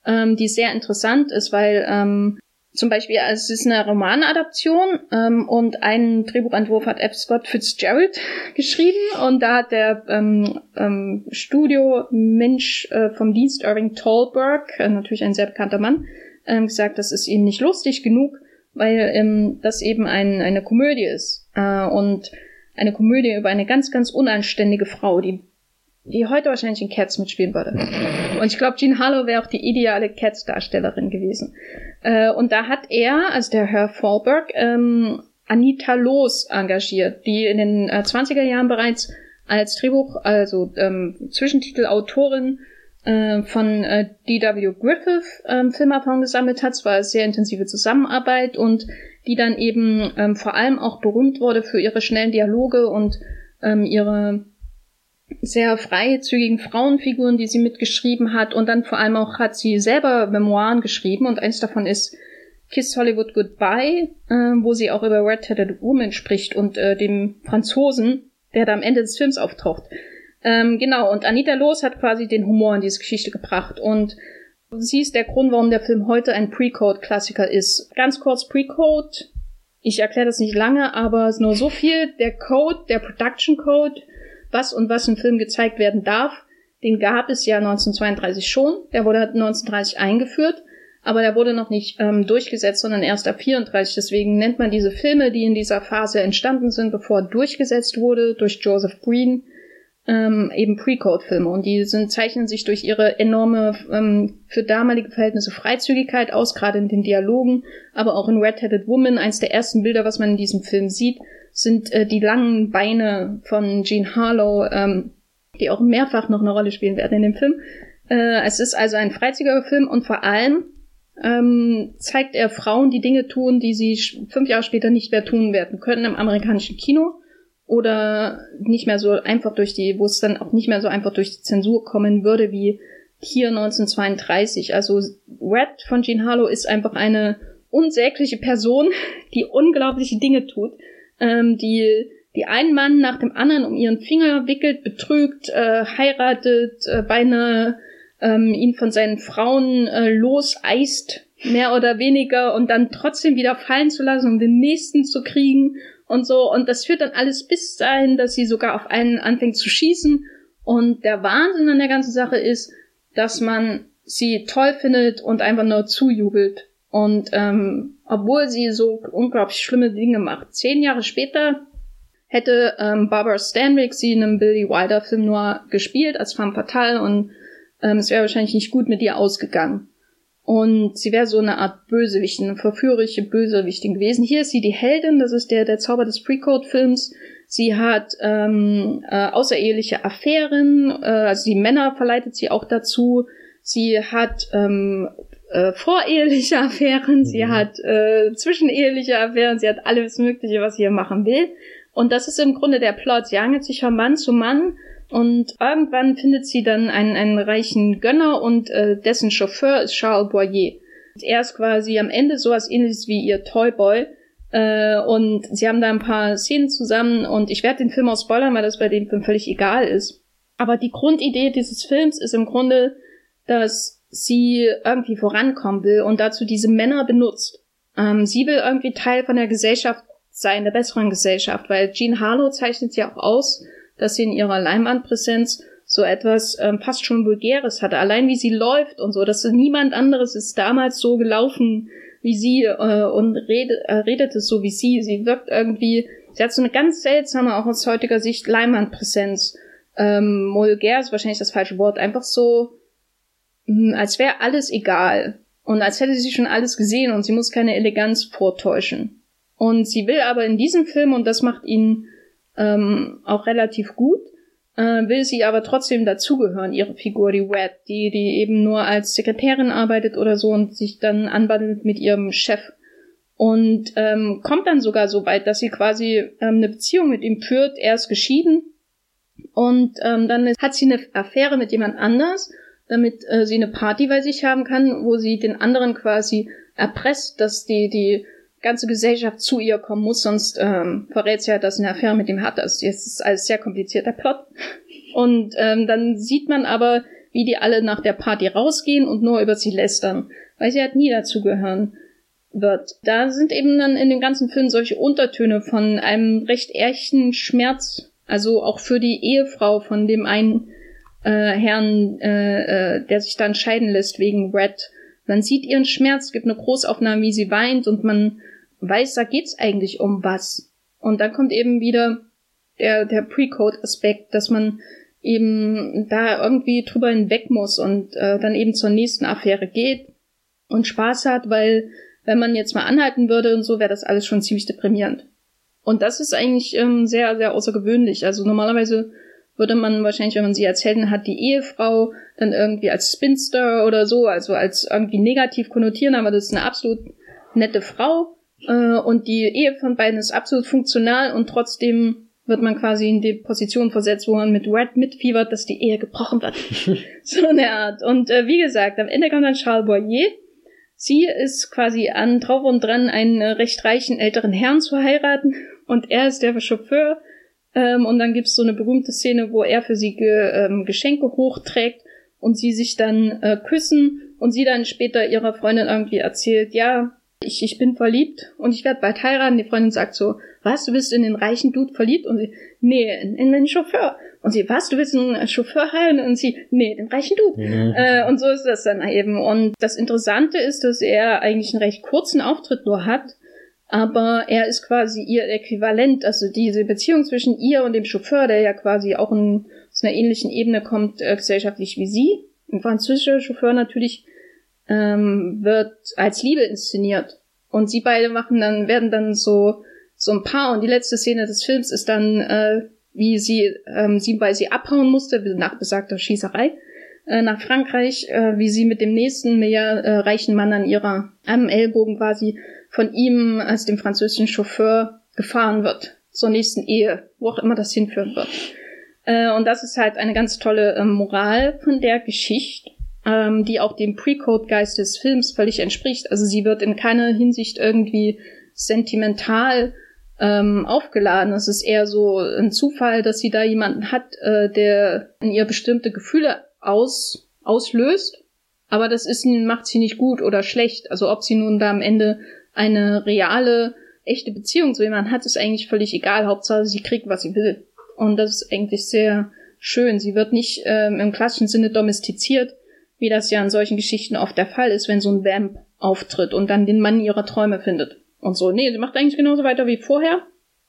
ähm, die sehr interessant ist, weil ähm, zum Beispiel, es ist eine Romanadaption ähm, und einen Drehbuchentwurf hat F. Scott Fitzgerald geschrieben und da hat der ähm, ähm, Studio-Mensch äh, vom Dienst Irving Tolberg, äh, natürlich ein sehr bekannter Mann, ähm, gesagt, das ist ihm nicht lustig genug, weil ähm, das eben ein, eine Komödie ist äh, und eine Komödie über eine ganz, ganz unanständige Frau, die die heute wahrscheinlich in Cats mitspielen würde. Und ich glaube, Jean Harlow wäre auch die ideale Cats-Darstellerin gewesen. Äh, und da hat er, also der Herr Fallberg, ähm, Anita Loos engagiert, die in den äh, 20er Jahren bereits als Drehbuch, also ähm, Zwischentitelautorin äh, von äh, D.W. Griffith ähm, Filmerfahrung gesammelt hat. Es war eine sehr intensive Zusammenarbeit und die dann eben ähm, vor allem auch berühmt wurde für ihre schnellen Dialoge und ähm, ihre sehr freizügigen Frauenfiguren, die sie mitgeschrieben hat. Und dann vor allem auch hat sie selber Memoiren geschrieben und eins davon ist Kiss Hollywood Goodbye, äh, wo sie auch über Red-Headed Woman spricht und äh, dem Franzosen, der da am Ende des Films auftaucht. Ähm, genau, und Anita Loos hat quasi den Humor in diese Geschichte gebracht. Und sie ist der Grund, warum der Film heute ein Pre-Code-Klassiker ist. Ganz kurz Pre-Code. Ich erkläre das nicht lange, aber nur so viel. Der Code, der Production Code, was und was im Film gezeigt werden darf, den gab es ja 1932 schon. Der wurde 1930 eingeführt, aber der wurde noch nicht ähm, durchgesetzt, sondern erst ab 34. Deswegen nennt man diese Filme, die in dieser Phase entstanden sind, bevor durchgesetzt wurde durch Joseph Breen, ähm, eben Pre-Code-Filme. Und die sind, zeichnen sich durch ihre enorme, ähm, für damalige Verhältnisse Freizügigkeit aus, gerade in den Dialogen, aber auch in Red-Headed Woman, eins der ersten Bilder, was man in diesem Film sieht, sind äh, die langen Beine von Jean Harlow, ähm, die auch mehrfach noch eine Rolle spielen werden in dem Film. Äh, es ist also ein freizügiger Film und vor allem ähm, zeigt er Frauen, die Dinge tun, die sie fünf Jahre später nicht mehr tun werden können im amerikanischen Kino oder nicht mehr so einfach durch die, wo es dann auch nicht mehr so einfach durch die Zensur kommen würde wie hier 1932. Also Red von Jean Harlow ist einfach eine unsägliche Person, die unglaubliche Dinge tut ähm, die die einen Mann nach dem anderen um ihren Finger wickelt, betrügt, äh, heiratet, äh, beinahe ähm, ihn von seinen Frauen äh, loseist, mehr oder weniger, und dann trotzdem wieder fallen zu lassen, um den nächsten zu kriegen und so. Und das führt dann alles bis dahin, dass sie sogar auf einen anfängt zu schießen. Und der Wahnsinn an der ganzen Sache ist, dass man sie toll findet und einfach nur zujubelt. Und ähm, obwohl sie so unglaublich schlimme Dinge macht, zehn Jahre später hätte ähm, Barbara Stanwyck sie in einem Billy Wilder Film nur gespielt als femme fatale und ähm, es wäre wahrscheinlich nicht gut mit ihr ausgegangen. Und sie wäre so eine Art Bösewicht, eine verführerische Bösewichtin gewesen. Hier ist sie die Heldin, das ist der, der Zauber des Pre-Code-Films. Sie hat ähm, äh, außereheliche Affären, äh, also die Männer verleitet sie auch dazu. Sie hat ähm, äh, voreheliche Affären, sie mhm. hat äh, zwischeneheliche Affären, sie hat alles Mögliche, was sie hier machen will. Und das ist im Grunde der Plot. Sie hangelt sich von Mann zu Mann und irgendwann findet sie dann einen, einen reichen Gönner und äh, dessen Chauffeur ist Charles Boyer. Er ist quasi am Ende sowas ähnliches wie ihr Toyboy. Äh, und sie haben da ein paar Szenen zusammen und ich werde den Film auch spoilern, weil das bei dem Film völlig egal ist. Aber die Grundidee dieses Films ist im Grunde, dass sie irgendwie vorankommen will und dazu diese Männer benutzt. Ähm, sie will irgendwie Teil von der Gesellschaft sein, der besseren Gesellschaft, weil Jean Harlow zeichnet sie auch aus, dass sie in ihrer Leinwandpräsenz so etwas ähm, fast schon Vulgäres hatte. Allein wie sie läuft und so, dass niemand anderes ist damals so gelaufen wie sie äh, und redet, äh, redet es so wie sie. Sie wirkt irgendwie, sie hat so eine ganz seltsame, auch aus heutiger Sicht, Leinwandpräsenz. Ähm, vulgär ist wahrscheinlich das falsche Wort. Einfach so, als wäre alles egal und als hätte sie schon alles gesehen und sie muss keine Eleganz vortäuschen. Und sie will aber in diesem Film, und das macht ihn ähm, auch relativ gut, äh, will sie aber trotzdem dazugehören, ihre Figur, die Red, die, die eben nur als Sekretärin arbeitet oder so und sich dann anbandelt mit ihrem Chef. Und ähm, kommt dann sogar so weit, dass sie quasi ähm, eine Beziehung mit ihm führt. Er ist geschieden und ähm, dann hat sie eine Affäre mit jemand anders damit äh, sie eine Party bei sich haben kann, wo sie den anderen quasi erpresst, dass die, die ganze Gesellschaft zu ihr kommen muss, sonst ähm, verrät sie ja, dass sie eine Affäre mit ihm hat. Also jetzt ist alles sehr komplizierter Plot. Und ähm, dann sieht man aber, wie die alle nach der Party rausgehen und nur über sie lästern, weil sie halt nie dazugehören. wird. Da sind eben dann in dem ganzen Film solche Untertöne von einem recht echten Schmerz, also auch für die Ehefrau von dem einen äh, Herrn, äh, äh, der sich dann scheiden lässt wegen Red. Man sieht ihren Schmerz, gibt eine Großaufnahme, wie sie weint und man weiß, da geht's eigentlich um was. Und dann kommt eben wieder der, der Pre-Code-Aspekt, dass man eben da irgendwie drüber hinweg muss und äh, dann eben zur nächsten Affäre geht und Spaß hat, weil wenn man jetzt mal anhalten würde und so, wäre das alles schon ziemlich deprimierend. Und das ist eigentlich ähm, sehr, sehr außergewöhnlich. Also normalerweise würde man wahrscheinlich, wenn man sie als Helden hat, die Ehefrau dann irgendwie als Spinster oder so, also als irgendwie negativ konnotieren, aber das ist eine absolut nette Frau. Äh, und die Ehe von beiden ist absolut funktional und trotzdem wird man quasi in die Position versetzt, wo man mit Red mitfiebert, dass die Ehe gebrochen wird. so eine Art. Und äh, wie gesagt, am Ende kommt dann Charles Boyer. Sie ist quasi an drauf und dran, einen äh, recht reichen älteren Herrn zu heiraten und er ist der Chauffeur. Ähm, und dann gibt's so eine berühmte Szene, wo er für sie ge, ähm, Geschenke hochträgt und sie sich dann äh, küssen und sie dann später ihrer Freundin irgendwie erzählt, ja, ich, ich bin verliebt und ich werde bald heiraten. Die Freundin sagt so, was, du bist in den reichen Dude verliebt? Und sie, nee, in, in den Chauffeur. Und sie, was, du willst einen Chauffeur heiraten? Und sie, nee, den reichen Dude. Mhm. Äh, und so ist das dann eben. Und das Interessante ist, dass er eigentlich einen recht kurzen Auftritt nur hat, aber er ist quasi ihr Äquivalent. Also diese Beziehung zwischen ihr und dem Chauffeur, der ja quasi auch in, aus einer ähnlichen Ebene kommt, äh, gesellschaftlich wie sie. Ein französischer Chauffeur natürlich ähm, wird als Liebe inszeniert. Und sie beide machen dann, werden dann so, so ein Paar. Und die letzte Szene des Films ist dann, äh, wie sie, ähm, sie, weil sie abhauen musste, nach besagter Schießerei, äh, nach Frankreich, äh, wie sie mit dem nächsten mehr äh, reichen Mann an ihrer, am Ellbogen quasi von ihm als dem französischen Chauffeur gefahren wird. Zur nächsten Ehe, wo auch immer das hinführen wird. Äh, und das ist halt eine ganz tolle äh, Moral von der Geschichte ähm, die auch dem Pre-Code-Geist des Films völlig entspricht. Also sie wird in keiner Hinsicht irgendwie sentimental ähm, aufgeladen. Es ist eher so ein Zufall, dass sie da jemanden hat, äh, der in ihr bestimmte Gefühle aus, auslöst. Aber das ist, macht sie nicht gut oder schlecht. Also ob sie nun da am Ende eine reale, echte Beziehung zu jemandem hat, ist eigentlich völlig egal. Hauptsache, sie kriegt, was sie will. Und das ist eigentlich sehr schön. Sie wird nicht ähm, im klassischen Sinne domestiziert, wie das ja in solchen Geschichten oft der Fall ist, wenn so ein Vamp auftritt und dann den Mann ihrer Träume findet. Und so, nee, sie macht eigentlich genauso weiter wie vorher,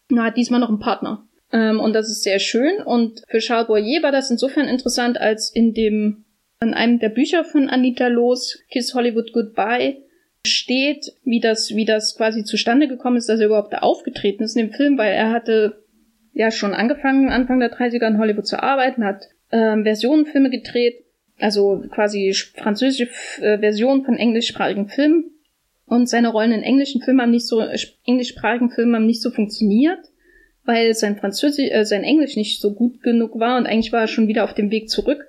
nur hat diesmal noch einen Partner. Ähm, und das ist sehr schön. Und für Charles Boyer war das insofern interessant, als in dem, in einem der Bücher von Anita Loos, Kiss Hollywood Goodbye, steht, wie das, wie das quasi zustande gekommen ist, dass er überhaupt da aufgetreten ist in dem Film, weil er hatte ja schon angefangen, Anfang der 30er in Hollywood zu arbeiten, hat ähm, Versionenfilme gedreht also quasi französische äh, Version von englischsprachigen Filmen. Und seine Rollen in englischen Filmen haben nicht so, äh, englischsprachigen Filmen haben nicht so funktioniert, weil sein Französisch, äh, sein Englisch nicht so gut genug war und eigentlich war er schon wieder auf dem Weg zurück.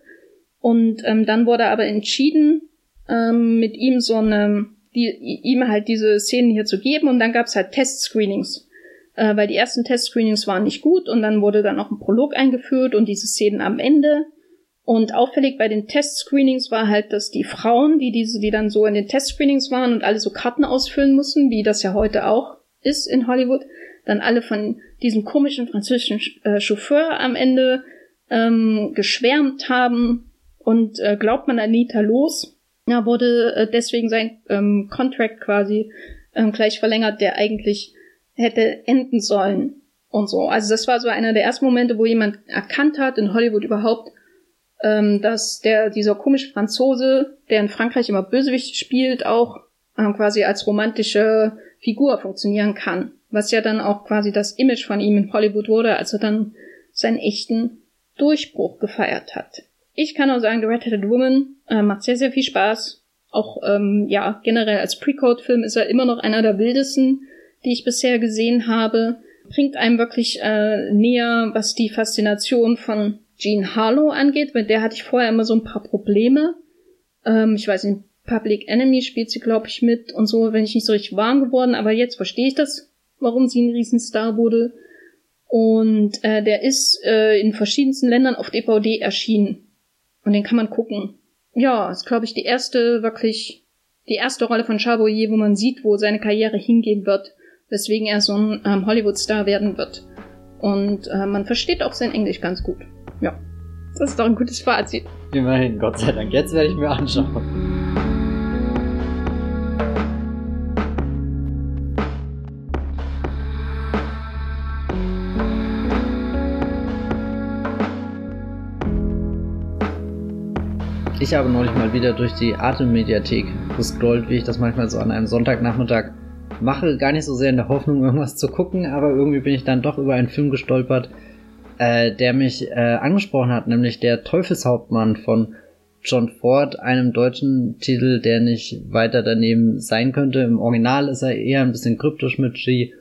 Und ähm, dann wurde aber entschieden, ähm, mit ihm so eine, die, ihm halt diese Szenen hier zu geben. Und dann gab's halt Testscreenings. Äh, weil die ersten Testscreenings waren nicht gut und dann wurde dann auch ein Prolog eingeführt und diese Szenen am Ende. Und auffällig bei den Testscreenings war halt, dass die Frauen, die diese, die dann so in den Testscreenings waren und alle so Karten ausfüllen mussten, wie das ja heute auch ist in Hollywood, dann alle von diesem komischen französischen äh, Chauffeur am Ende ähm, geschwärmt haben. Und äh, glaubt man Anita los, ja, wurde äh, deswegen sein ähm, Contract quasi ähm, gleich verlängert, der eigentlich hätte enden sollen und so. Also das war so einer der ersten Momente, wo jemand erkannt hat in Hollywood überhaupt, ähm, dass der dieser komische Franzose, der in Frankreich immer Bösewicht spielt, auch ähm, quasi als romantische Figur funktionieren kann. Was ja dann auch quasi das Image von ihm in Hollywood wurde, als er dann seinen echten Durchbruch gefeiert hat. Ich kann auch sagen, The Red-Headed Woman äh, macht sehr, sehr viel Spaß. Auch ähm, ja generell als Pre-Code-Film ist er immer noch einer der wildesten, die ich bisher gesehen habe. Bringt einem wirklich äh, näher, was die Faszination von Jean Harlow angeht, mit der hatte ich vorher immer so ein paar Probleme. Ähm, ich weiß nicht, Public Enemy spielt sie, glaube ich, mit und so, wenn ich nicht so richtig warm geworden, aber jetzt verstehe ich das, warum sie ein Riesenstar wurde. Und äh, der ist äh, in verschiedensten Ländern auf DVD erschienen. Und den kann man gucken. Ja, ist, glaube ich, die erste wirklich die erste Rolle von Charbonnier, wo man sieht, wo seine Karriere hingehen wird, weswegen er so ein ähm, Hollywood-Star werden wird. Und äh, man versteht auch sein Englisch ganz gut. Ja, das ist doch ein gutes Fazit. Immerhin, Gott sei Dank. Jetzt werde ich mir anschauen. Ich habe neulich mal wieder durch die Arte-Mediathek gescrollt, wie ich das manchmal so an einem Sonntagnachmittag mache. Gar nicht so sehr in der Hoffnung, irgendwas zu gucken, aber irgendwie bin ich dann doch über einen Film gestolpert, äh, der mich äh, angesprochen hat, nämlich der Teufelshauptmann von John Ford, einem deutschen Titel, der nicht weiter daneben sein könnte. Im Original ist er eher ein bisschen kryptisch mit She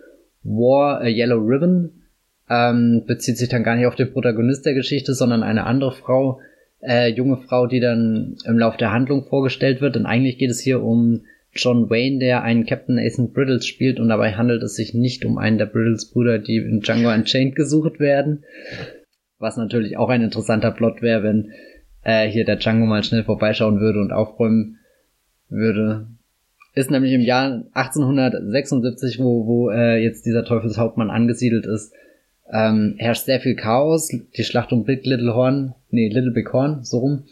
War a Yellow Ribbon. Ähm, bezieht sich dann gar nicht auf den Protagonist der Geschichte, sondern eine andere Frau, äh, junge Frau, die dann im Lauf der Handlung vorgestellt wird. Und eigentlich geht es hier um John Wayne, der einen Captain Nathan Brittles spielt und dabei handelt es sich nicht um einen der Brittles Brüder, die in Django Unchained gesucht werden. Was natürlich auch ein interessanter Plot wäre, wenn äh, hier der Django mal schnell vorbeischauen würde und aufräumen würde. Ist nämlich im Jahr 1876, wo, wo äh, jetzt dieser Teufelshauptmann angesiedelt ist, ähm, herrscht sehr viel Chaos. Die Schlacht um Big Little Horn, nee, Little Big Horn, so rum,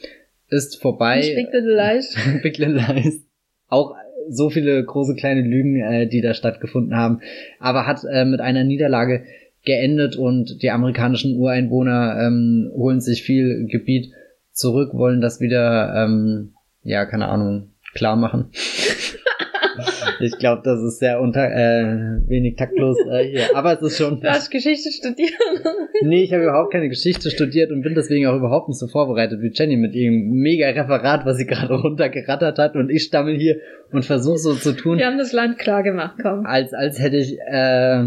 ist vorbei. Nicht Big Little Lies. Big Little Lies. Auch so viele große kleine Lügen, äh, die da stattgefunden haben. Aber hat äh, mit einer Niederlage geendet und die amerikanischen Ureinwohner ähm, holen sich viel Gebiet zurück, wollen das wieder, ähm, ja, keine Ahnung, klar machen. Ich glaube, das ist sehr unter äh, wenig taktlos äh, hier. Aber es ist schon. Du hast Geschichte studiert. nee, ich habe überhaupt keine Geschichte studiert und bin deswegen auch überhaupt nicht so vorbereitet wie Jenny mit ihrem mega Referat, was sie gerade runtergerattert hat. Und ich stammel hier und versuche so zu tun. Wir haben das Land klar gemacht, komm. Als, als hätte ich äh,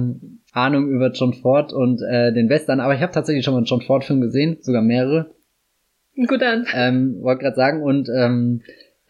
Ahnung über John Ford und äh, den Western. Aber ich habe tatsächlich schon mal einen John Ford-Film gesehen, sogar mehrere. Gut an. Ähm, Wollte gerade sagen und ähm,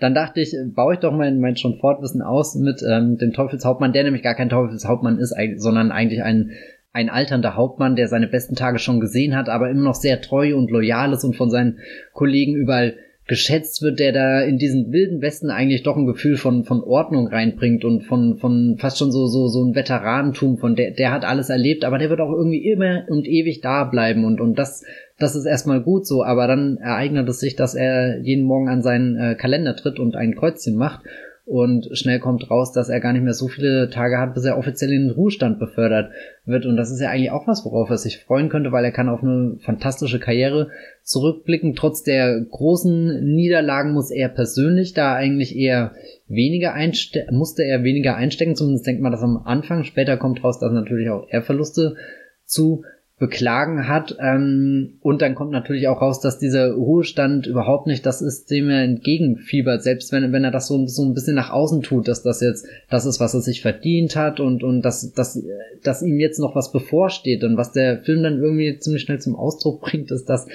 dann dachte ich, baue ich doch mein, mein schon Fortwissen aus mit ähm, dem Teufelshauptmann, der nämlich gar kein Teufelshauptmann ist, sondern eigentlich ein, ein alternder Hauptmann, der seine besten Tage schon gesehen hat, aber immer noch sehr treu und loyal ist und von seinen Kollegen überall geschätzt wird, der da in diesen wilden Westen eigentlich doch ein Gefühl von, von Ordnung reinbringt und von, von fast schon so, so, so ein Veteranentum, von der, der hat alles erlebt, aber der wird auch irgendwie immer und ewig da bleiben und, und das, das ist erstmal gut so, aber dann ereignet es sich, dass er jeden Morgen an seinen äh, Kalender tritt und ein Kreuzchen macht und schnell kommt raus, dass er gar nicht mehr so viele Tage hat, bis er offiziell in den Ruhestand befördert wird. Und das ist ja eigentlich auch was, worauf er sich freuen könnte, weil er kann auf eine fantastische Karriere zurückblicken. Trotz der großen Niederlagen muss er persönlich da eigentlich eher weniger einstecken, musste er weniger einstecken. Zumindest denkt man das am Anfang. Später kommt raus, dass natürlich auch er Verluste zu beklagen hat. Ähm, und dann kommt natürlich auch raus, dass dieser Ruhestand überhaupt nicht das ist, dem er entgegenfiebert, selbst wenn, wenn er das so, so ein bisschen nach außen tut, dass das jetzt das ist, was er sich verdient hat und, und dass, dass, dass ihm jetzt noch was bevorsteht. Und was der Film dann irgendwie ziemlich schnell zum Ausdruck bringt, ist, dass,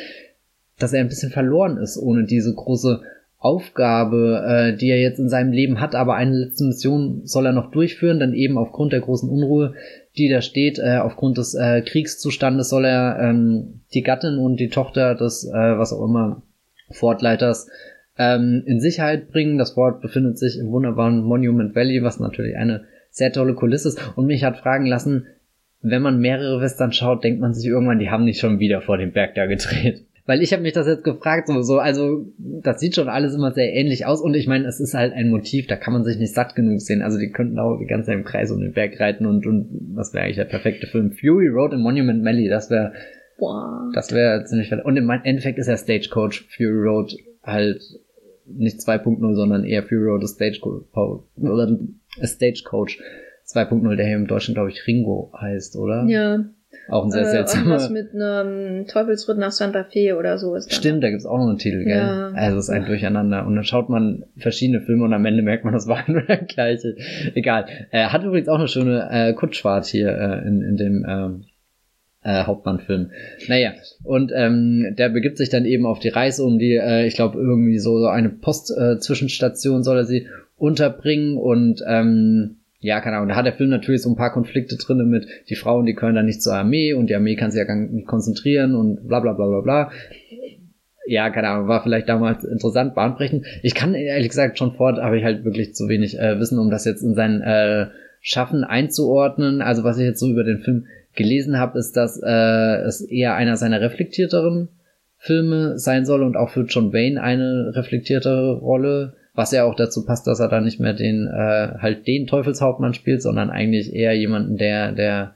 dass er ein bisschen verloren ist ohne diese große Aufgabe, äh, die er jetzt in seinem Leben hat, aber eine letzte Mission soll er noch durchführen, dann eben aufgrund der großen Unruhe, die da steht, äh, aufgrund des äh, Kriegszustandes soll er ähm, die Gattin und die Tochter des, äh, was auch immer, Fortleiters ähm, in Sicherheit bringen. Das Fort befindet sich im wunderbaren Monument Valley, was natürlich eine sehr tolle Kulisse ist und mich hat fragen lassen, wenn man mehrere Western schaut, denkt man sich irgendwann, die haben nicht schon wieder vor dem Berg da gedreht. Weil ich habe mich das jetzt gefragt, so, so, also das sieht schon alles immer sehr ähnlich aus und ich meine, es ist halt ein Motiv, da kann man sich nicht satt genug sehen. Also die könnten auch die ganze Zeit im Kreis um den Berg reiten und, und was wäre eigentlich der perfekte Film? Fury Road in Monument Valley, das wäre das wäre ziemlich Und im Endeffekt ist ja Stagecoach Fury Road halt nicht 2.0, sondern eher Fury Road Stagecoach, oder Stagecoach 2.0, der hier im Deutschen, glaube ich, Ringo heißt, oder? Ja. Auch ein sehr äh, seltsamer. Mit einem Teufelsritt nach Santa Fe oder so ist. Da. Stimmt, da gibt's auch noch einen Titel, gell? Ja. Also es ist ein Durcheinander. Und dann schaut man verschiedene Filme und am Ende merkt man, das war nur der gleiche. Egal. Äh, hat übrigens auch eine schöne äh, Kutschfahrt hier äh, in, in dem ähm, äh, Hauptmannfilm. Naja, und ähm, der begibt sich dann eben auf die Reise um die, äh, ich glaube, irgendwie so, so eine Post-Zwischenstation äh, soll er sie unterbringen und ähm, ja, keine Ahnung, da hat der Film natürlich so ein paar Konflikte drinne mit, die Frauen, die können dann nicht zur Armee und die Armee kann sich ja gar nicht konzentrieren und bla bla bla bla bla. ja, keine Ahnung, war vielleicht damals interessant, bahnbrechend. Ich kann ehrlich gesagt schon fort, habe ich halt wirklich zu wenig äh, Wissen, um das jetzt in sein äh, Schaffen einzuordnen. Also was ich jetzt so über den Film gelesen habe, ist, dass äh, es eher einer seiner reflektierteren Filme sein soll und auch für John Wayne eine reflektiertere Rolle, was ja auch dazu passt, dass er dann nicht mehr den äh, halt den Teufelshauptmann spielt, sondern eigentlich eher jemanden, der der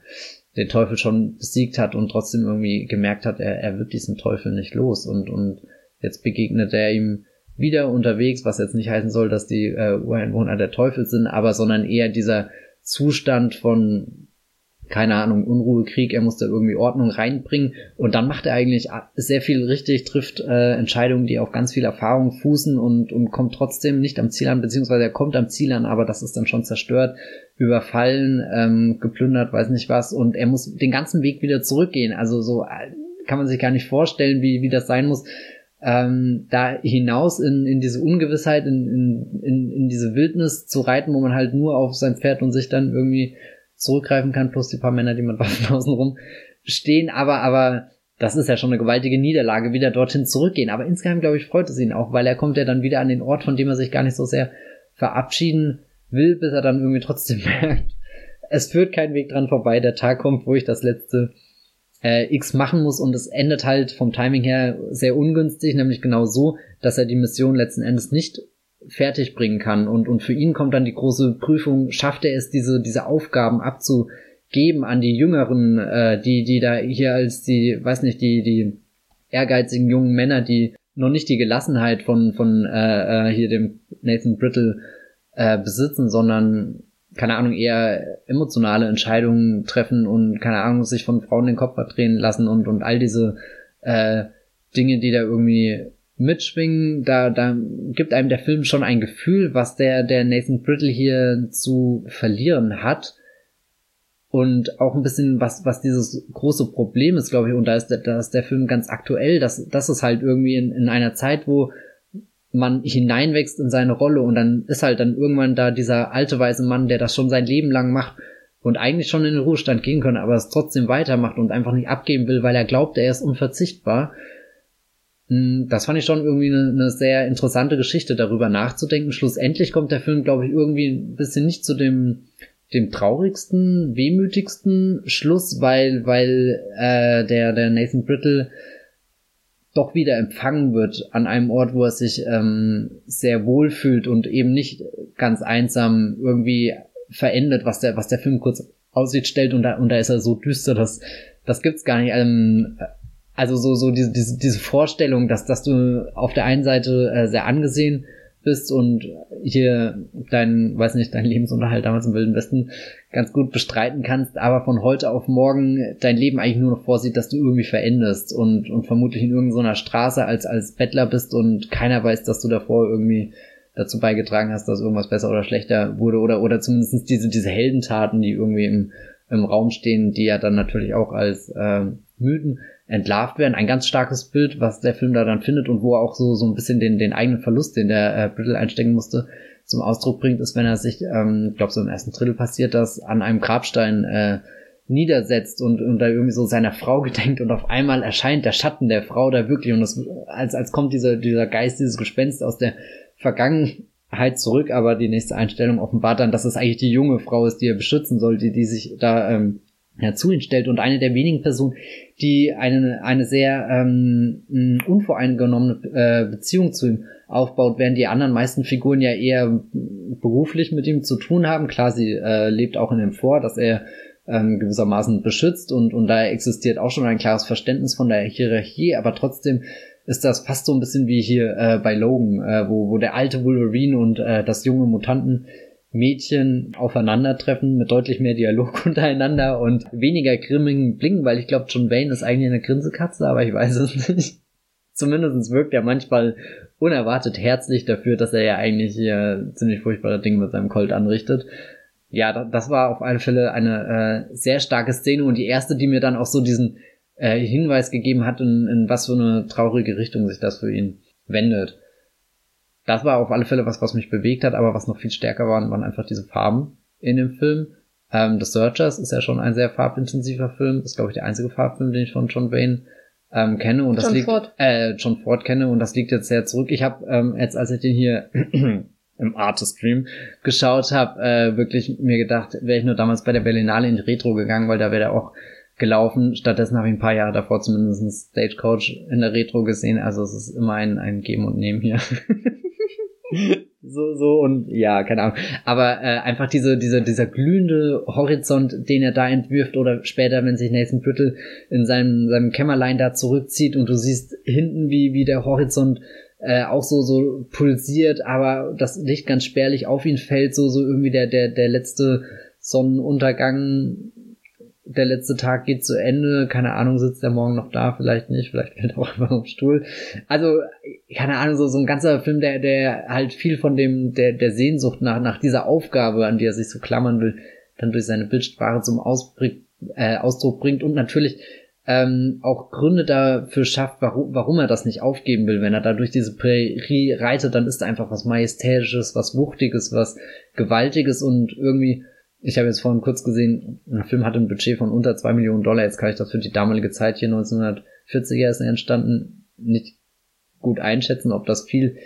den Teufel schon besiegt hat und trotzdem irgendwie gemerkt hat, er, er wird diesen Teufel nicht los. Und und jetzt begegnet er ihm wieder unterwegs, was jetzt nicht heißen soll, dass die äh, Ureinwohner der Teufel sind, aber sondern eher dieser Zustand von keine Ahnung, Unruhe, Krieg, er muss da irgendwie Ordnung reinbringen. Und dann macht er eigentlich sehr viel richtig, trifft äh, Entscheidungen, die auf ganz viel Erfahrung fußen und, und kommt trotzdem nicht am Ziel an, beziehungsweise er kommt am Ziel an, aber das ist dann schon zerstört, überfallen, ähm, geplündert, weiß nicht was. Und er muss den ganzen Weg wieder zurückgehen, also so äh, kann man sich gar nicht vorstellen, wie, wie das sein muss, ähm, da hinaus in, in diese Ungewissheit, in, in, in diese Wildnis zu reiten, wo man halt nur auf sein Pferd und sich dann irgendwie zurückgreifen kann, plus die paar Männer, die mit Waffen außen stehen. Aber, aber das ist ja schon eine gewaltige Niederlage, wieder dorthin zurückgehen. Aber insgeheim, glaube ich, freut es ihn auch, weil er kommt ja dann wieder an den Ort, von dem er sich gar nicht so sehr verabschieden will, bis er dann irgendwie trotzdem merkt, es führt kein Weg dran vorbei. Der Tag kommt, wo ich das letzte äh, X machen muss und es endet halt vom Timing her sehr ungünstig, nämlich genau so, dass er die Mission letzten Endes nicht fertig bringen kann. Und, und für ihn kommt dann die große Prüfung, schafft er es, diese, diese Aufgaben abzugeben an die Jüngeren, äh, die, die da hier als die, weiß nicht, die, die ehrgeizigen jungen Männer, die noch nicht die Gelassenheit von, von äh, äh, hier dem Nathan Brittle äh, besitzen, sondern keine Ahnung, eher emotionale Entscheidungen treffen und keine Ahnung, sich von Frauen den Kopf verdrehen lassen und, und all diese äh, Dinge, die da irgendwie mitschwingen, da, da gibt einem der Film schon ein Gefühl, was der, der Nathan Brittle hier zu verlieren hat. Und auch ein bisschen, was, was dieses große Problem ist, glaube ich, und da ist, da ist der Film ganz aktuell, dass, das ist halt irgendwie in, in einer Zeit, wo man hineinwächst in seine Rolle und dann ist halt dann irgendwann da dieser alte weiße Mann, der das schon sein Leben lang macht und eigentlich schon in den Ruhestand gehen könnte, aber es trotzdem weitermacht und einfach nicht abgeben will, weil er glaubt, er ist unverzichtbar. Hm, das fand ich schon irgendwie eine, eine, sehr interessante Geschichte, darüber nachzudenken. Schlussendlich kommt der Film, glaube ich, irgendwie ein bisschen nicht zu dem, dem traurigsten, wehmütigsten Schluss, weil, weil äh, der, der Nathan Brittle doch wieder empfangen wird an einem Ort, wo er sich ähm, sehr wohl fühlt und eben nicht ganz einsam irgendwie verendet, was der, was der Film kurz aussieht, stellt und da, und da ist er so düster, dass das gibt's gar nicht. Ähm, also so, so diese, diese, diese Vorstellung, dass, dass du auf der einen Seite äh, sehr angesehen bist und hier dein, weiß nicht, dein Lebensunterhalt damals im Wilden Westen ganz gut bestreiten kannst, aber von heute auf morgen dein Leben eigentlich nur noch vorsieht, dass du irgendwie veränderst und, und vermutlich in irgendeiner Straße als, als Bettler bist und keiner weiß, dass du davor irgendwie dazu beigetragen hast, dass irgendwas besser oder schlechter wurde oder, oder zumindest diese, diese Heldentaten, die irgendwie im, im Raum stehen, die ja dann natürlich auch als äh, Mythen entlarvt werden. Ein ganz starkes Bild, was der Film da dann findet und wo er auch so, so ein bisschen den, den eigenen Verlust, den der äh, Brittle einstecken musste, zum Ausdruck bringt, ist, wenn er sich, ähm, ich glaube, so im ersten Drittel passiert das, an einem Grabstein äh, niedersetzt und, und da irgendwie so seiner Frau gedenkt und auf einmal erscheint der Schatten der Frau da wirklich und das, als, als kommt dieser, dieser Geist, dieses Gespenst aus der Vergangenheit zurück, aber die nächste Einstellung offenbart dann, dass es eigentlich die junge Frau ist, die er beschützen soll, die, die sich da ähm, ja, zu ihm stellt und eine der wenigen Personen, die eine, eine sehr ähm, unvoreingenommene äh, Beziehung zu ihm aufbaut, während die anderen meisten Figuren ja eher beruflich mit ihm zu tun haben. Klar, sie äh, lebt auch in ihm vor, dass er ähm, gewissermaßen beschützt und, und da existiert auch schon ein klares Verständnis von der Hierarchie, aber trotzdem ist das fast so ein bisschen wie hier äh, bei Logan, äh, wo, wo der alte Wolverine und äh, das junge Mutanten Mädchen aufeinandertreffen mit deutlich mehr Dialog untereinander und weniger grimmigen Blicken, weil ich glaube, John Wayne ist eigentlich eine Grinsekatze, aber ich weiß es nicht. Zumindest wirkt er manchmal unerwartet herzlich dafür, dass er ja eigentlich hier ziemlich furchtbare Dinge mit seinem Colt anrichtet. Ja, das war auf alle Fälle eine äh, sehr starke Szene und die erste, die mir dann auch so diesen äh, Hinweis gegeben hat, in, in was für eine traurige Richtung sich das für ihn wendet das war auf alle Fälle was, was mich bewegt hat, aber was noch viel stärker waren, waren einfach diese Farben in dem Film. Ähm, The Searchers ist ja schon ein sehr farbintensiver Film. Das ist, glaube ich, der einzige Farbfilm, den ich von John Wayne ähm, kenne und das John liegt Ford. äh John Ford kenne und das liegt jetzt sehr zurück. Ich habe ähm, jetzt als ich den hier im Artist Stream geschaut habe, äh, wirklich mir gedacht, wäre ich nur damals bei der Berlinale in die Retro gegangen, weil da wäre der auch gelaufen. Stattdessen habe ich ein paar Jahre davor zumindest einen Stagecoach in der Retro gesehen. Also es ist immer ein, ein Geben und Nehmen hier. so, so und ja, keine Ahnung. Aber äh, einfach diese, diese, dieser glühende Horizont, den er da entwirft oder später, wenn sich Nathan Brittle in seinem, seinem Kämmerlein da zurückzieht und du siehst hinten, wie, wie der Horizont äh, auch so, so pulsiert, aber das Licht ganz spärlich auf ihn fällt, so, so irgendwie der, der, der letzte Sonnenuntergang der letzte Tag geht zu Ende, keine Ahnung, sitzt er morgen noch da, vielleicht nicht, vielleicht fällt er auch einfach im Stuhl. Also, keine Ahnung, so, so ein ganzer Film, der, der halt viel von dem, der, der Sehnsucht nach, nach dieser Aufgabe, an die er sich so klammern will, dann durch seine Bildsprache zum Ausbring, äh, Ausdruck bringt und natürlich ähm, auch Gründe dafür schafft, warum, warum er das nicht aufgeben will. Wenn er da durch diese Prärie reitet, dann ist da einfach was Majestätisches, was Wuchtiges, was Gewaltiges und irgendwie ich habe jetzt vorhin kurz gesehen, ein Film hatte ein Budget von unter zwei Millionen Dollar. Jetzt kann ich das für die damalige Zeit hier 1940er ist er entstanden nicht gut einschätzen, ob das viel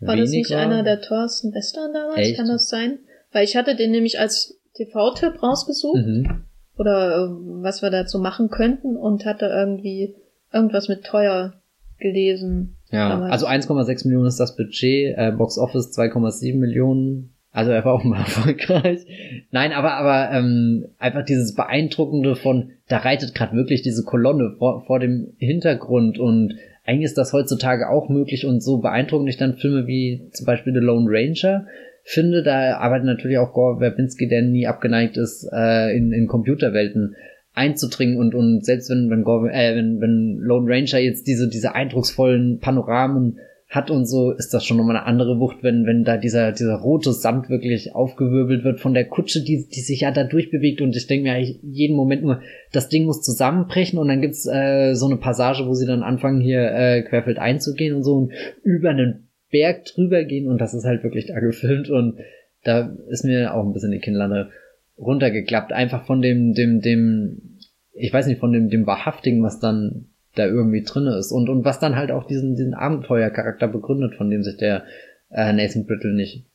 war das nicht war. einer der teuersten Western damals? Echt? Kann das sein? Weil ich hatte den nämlich als TV-Tipp rausgesucht mhm. oder äh, was wir dazu machen könnten und hatte irgendwie irgendwas mit teuer gelesen. Ja, damals. also 1,6 Millionen ist das Budget, äh, Box Office 2,7 Millionen, also er war auch mal erfolgreich. Nein, aber aber ähm, einfach dieses beeindruckende von, da reitet gerade wirklich diese Kolonne vor, vor dem Hintergrund und eigentlich ist das heutzutage auch möglich und so beeindruckend ich dann Filme wie zum Beispiel The Lone Ranger finde, da arbeitet natürlich auch Gore Verbinski, der nie abgeneigt ist, äh, in, in Computerwelten einzudringen und und selbst wenn wenn Gore, äh, wenn wenn Lone Ranger jetzt diese diese eindrucksvollen Panoramen hat und so, ist das schon nochmal eine andere Wucht, wenn, wenn da dieser, dieser rote Sand wirklich aufgewirbelt wird von der Kutsche, die, die sich ja da durchbewegt. Und ich denke mir eigentlich jeden Moment nur, das Ding muss zusammenbrechen und dann gibt's äh, so eine Passage, wo sie dann anfangen hier äh, querfeld einzugehen und so und über einen Berg drüber gehen. Und das ist halt wirklich da gefilmt und da ist mir auch ein bisschen die Kinnlande runtergeklappt, einfach von dem, dem, dem, ich weiß nicht, von dem, dem Wahrhaftigen, was dann da irgendwie drinne ist und und was dann halt auch diesen diesen Abenteuercharakter begründet, von dem sich der äh, Nathan Brittle nicht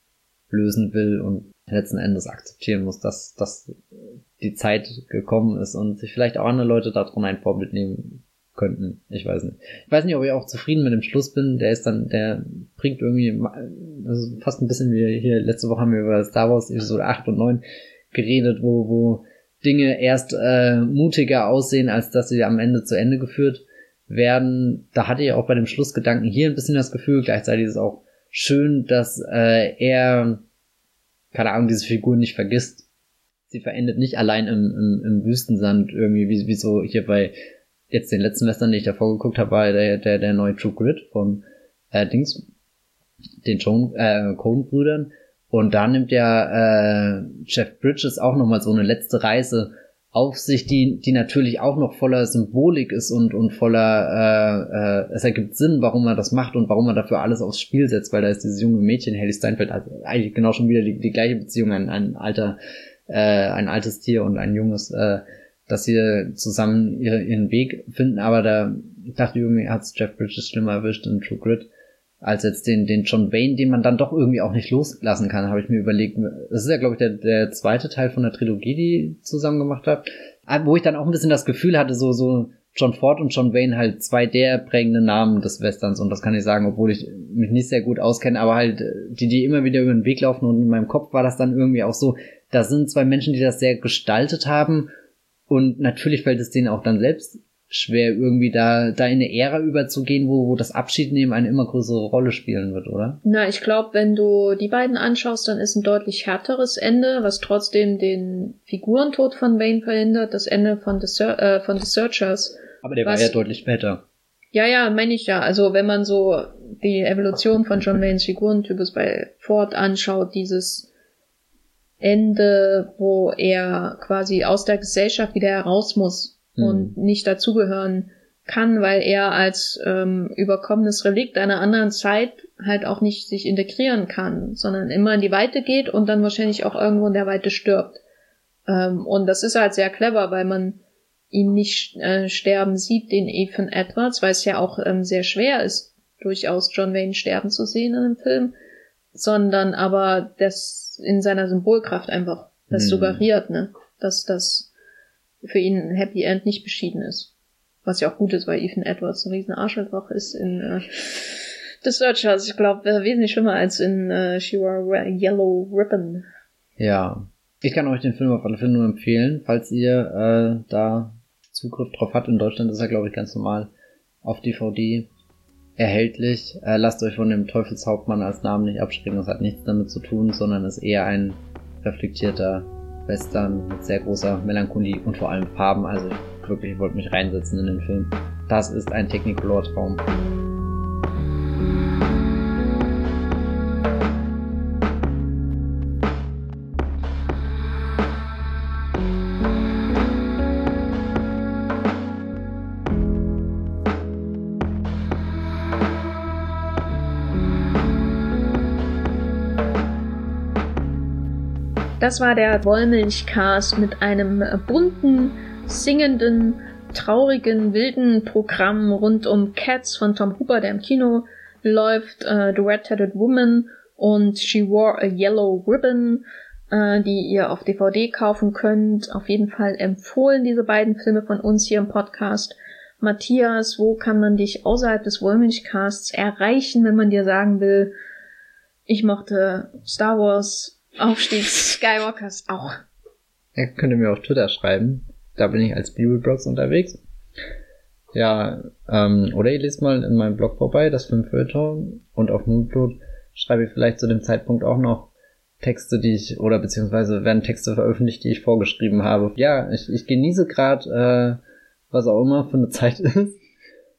lösen will und letzten Endes akzeptieren muss, dass dass die Zeit gekommen ist und sich vielleicht auch andere Leute daran ein Vorbild nehmen könnten. Ich weiß nicht. Ich weiß nicht, ob ich auch zufrieden mit dem Schluss bin. Der ist dann, der bringt irgendwie, ist fast ein bisschen wie hier, letzte Woche haben wir über Star Wars Episode 8 und 9 geredet, wo, wo Dinge erst äh, mutiger aussehen, als dass sie am Ende zu Ende geführt werden. Da hatte ich auch bei dem Schlussgedanken hier ein bisschen das Gefühl, gleichzeitig ist es auch schön, dass äh, er, keine Ahnung, diese Figur nicht vergisst. Sie verendet nicht allein im, im, im Wüstensand irgendwie, wie, wie so hier bei jetzt den letzten Western, den ich davor geguckt habe, war der, der, der neue True Grit von äh, Dings, den Joan, äh, Coen-Brüdern. Und da nimmt ja äh, Jeff Bridges auch nochmal so eine letzte Reise auf sich, die, die natürlich auch noch voller Symbolik ist und, und voller, äh, äh, es ergibt Sinn, warum er das macht und warum er dafür alles aufs Spiel setzt, weil da ist dieses junge Mädchen, Haley Steinfeld, also eigentlich genau schon wieder die, die gleiche Beziehung, ein, ein alter, äh, ein altes Tier und ein junges, äh, dass sie zusammen ihre, ihren Weg finden, aber da dachte ich irgendwie, hat's Jeff Bridges schlimmer erwischt in True Grit als jetzt den, den John Wayne, den man dann doch irgendwie auch nicht loslassen kann, habe ich mir überlegt. Das ist ja, glaube ich, der, der zweite Teil von der Trilogie, die ich zusammen gemacht habe. Ah, wo ich dann auch ein bisschen das Gefühl hatte, so, so John Ford und John Wayne halt zwei der prägenden Namen des Westerns und das kann ich sagen, obwohl ich mich nicht sehr gut auskenne, aber halt die, die immer wieder über den Weg laufen und in meinem Kopf war das dann irgendwie auch so, da sind zwei Menschen, die das sehr gestaltet haben und natürlich fällt es denen auch dann selbst schwer, irgendwie da, da in eine Ära überzugehen, wo, wo das Abschiednehmen eine immer größere Rolle spielen wird, oder? Na, ich glaube, wenn du die beiden anschaust, dann ist ein deutlich härteres Ende, was trotzdem den Figurentod von Wayne verhindert, das Ende von The, äh, von The Searchers. Aber der was, war ja deutlich später. Ja, ja, meine ich ja. Also wenn man so die Evolution von John Waynes Figurentypus bei Ford anschaut, dieses Ende, wo er quasi aus der Gesellschaft wieder heraus muss, mhm. und nicht dazugehören kann, weil er als ähm, überkommenes Relikt einer anderen Zeit halt auch nicht sich integrieren kann, sondern immer in die Weite geht und dann wahrscheinlich auch irgendwo in der Weite stirbt. Ähm, und das ist halt sehr clever, weil man ihn nicht äh, sterben sieht, den Ethan Edwards, weil es ja auch ähm, sehr schwer ist, durchaus John Wayne sterben zu sehen in einem Film, sondern aber das in seiner Symbolkraft einfach das hm. suggeriert, ne, dass das für ihn ein Happy End nicht beschieden ist. Was ja auch gut ist, weil Ethan Edwards ein riesen Arschloch ist in äh, The Searchers. Ich glaube, äh, wesentlich schlimmer als in äh, She Wore Yellow Ribbon. Ja. Ich kann euch den Film auf alle Fälle nur empfehlen, falls ihr äh, da Zugriff drauf habt. In Deutschland ist er, glaube ich, ganz normal auf DVD erhältlich. Äh, lasst euch von dem Teufelshauptmann als Namen nicht abschrecken. Das hat nichts damit zu tun, sondern ist eher ein reflektierter Western mit sehr großer Melancholie und vor allem Farben. Also ich wirklich wollte mich reinsetzen in den Film. Das ist ein Technicolor-Traum. Das war der Wollmilchcast mit einem bunten, singenden, traurigen, wilden Programm rund um Cats von Tom Hooper, der im Kino läuft, uh, The Red-Headed Woman und She Wore a Yellow Ribbon, uh, die ihr auf DVD kaufen könnt. Auf jeden Fall empfohlen diese beiden Filme von uns hier im Podcast. Matthias, wo kann man dich außerhalb des Wollmilchcasts erreichen, wenn man dir sagen will, ich mochte Star Wars, Aufstieg Skywalkers auch. Er könnte mir auf Twitter schreiben. Da bin ich als Bibelblogs unterwegs. Ja, ähm, oder ihr lest mal in meinem Blog vorbei, das Filmfeuilleton. Und auf Moonblood schreibe ich vielleicht zu dem Zeitpunkt auch noch Texte, die ich, oder beziehungsweise werden Texte veröffentlicht, die ich vorgeschrieben habe. Ja, ich, ich genieße gerade, äh, was auch immer für eine Zeit ist.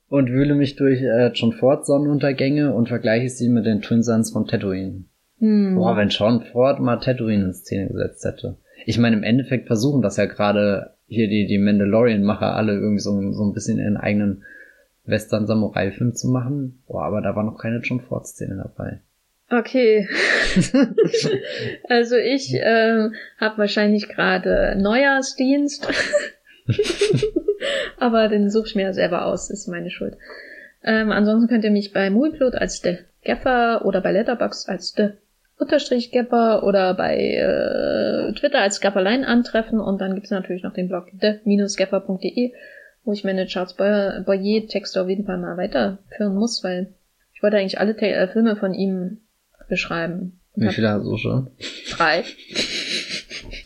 Und wühle mich durch äh, John Ford Sonnenuntergänge und vergleiche sie mit den Twin Suns von Tatooine. Hm. Boah, wenn Sean Ford mal Tatooine in Szene gesetzt hätte. Ich meine, im Endeffekt versuchen das ja gerade hier die, die Mandalorian-Macher alle irgendwie so, so ein bisschen ihren eigenen Western-Samurai-Film zu machen. Boah, aber da war noch keine John Ford-Szene dabei. Okay. also ich äh, habe wahrscheinlich gerade Neujahrsdienst. aber den suche ich mir ja selber aus, ist meine Schuld. Ähm, ansonsten könnt ihr mich bei Movieplot als The Gaffer oder bei Letterbox als The unterstrich Gapper oder bei äh, Twitter als Gapperlein antreffen und dann gibt's natürlich noch den Blog de-gapper.de, wo ich meine Charles Boyer Texte auf jeden Fall mal weiterführen muss, weil ich wollte eigentlich alle äh, Filme von ihm beschreiben. Wie viele hast du schon? Drei.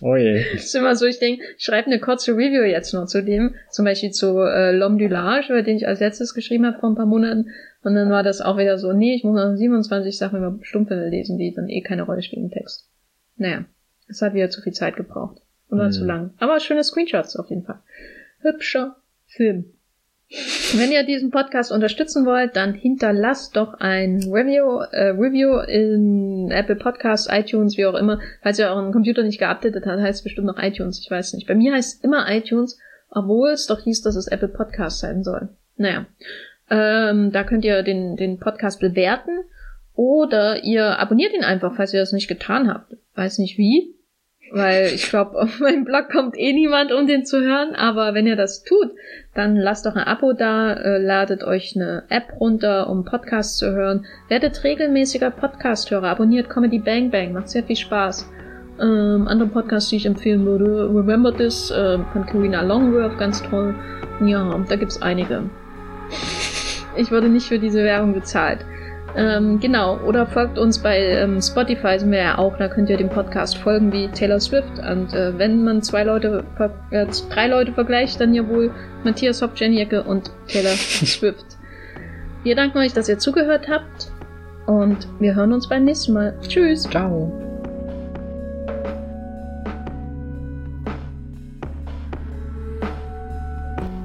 Oh je. Das ist immer so, ich denke, ich schreibe eine kurze Review jetzt noch zu dem, zum Beispiel zu äh, L'Homme du Large, über den ich als letztes geschrieben habe vor ein paar Monaten. Und dann war das auch wieder so, nee, ich muss noch 27 Sachen über Stummfilme lesen, die dann eh keine Rolle spielen im Text. Naja, es hat wieder zu viel Zeit gebraucht. Und war mhm. zu lang. Aber schöne Screenshots auf jeden Fall. Hübscher Film. Wenn ihr diesen Podcast unterstützen wollt, dann hinterlasst doch ein Review, äh, Review in Apple Podcasts, iTunes, wie auch immer. Falls ihr euren Computer nicht geupdatet habt, heißt es bestimmt noch iTunes, ich weiß nicht. Bei mir heißt es immer iTunes, obwohl es doch hieß, dass es Apple Podcast sein soll. Naja. Ähm, da könnt ihr den, den Podcast bewerten oder ihr abonniert ihn einfach, falls ihr das nicht getan habt. Weiß nicht wie, weil ich glaube, auf meinem Blog kommt eh niemand, um den zu hören. Aber wenn ihr das tut, dann lasst doch ein Abo da, äh, ladet euch eine App runter, um Podcasts zu hören. Werdet regelmäßiger Podcast-Hörer, abonniert Comedy Bang Bang, macht sehr viel Spaß. Ähm, andere Podcasts, die ich empfehlen würde, Remember This äh, von Karina Longworth, ganz toll. Ja, da gibt's einige. Ich wurde nicht für diese Werbung bezahlt. Ähm, genau, oder folgt uns bei ähm, Spotify, sind wir ja auch, da könnt ihr dem Podcast folgen wie Taylor Swift. Und äh, wenn man zwei Leute, äh, drei Leute vergleicht, dann ja wohl Matthias Hopp, Jenny Ecke und Taylor Swift. Wir danken euch, dass ihr zugehört habt und wir hören uns beim nächsten Mal. Tschüss. Ciao.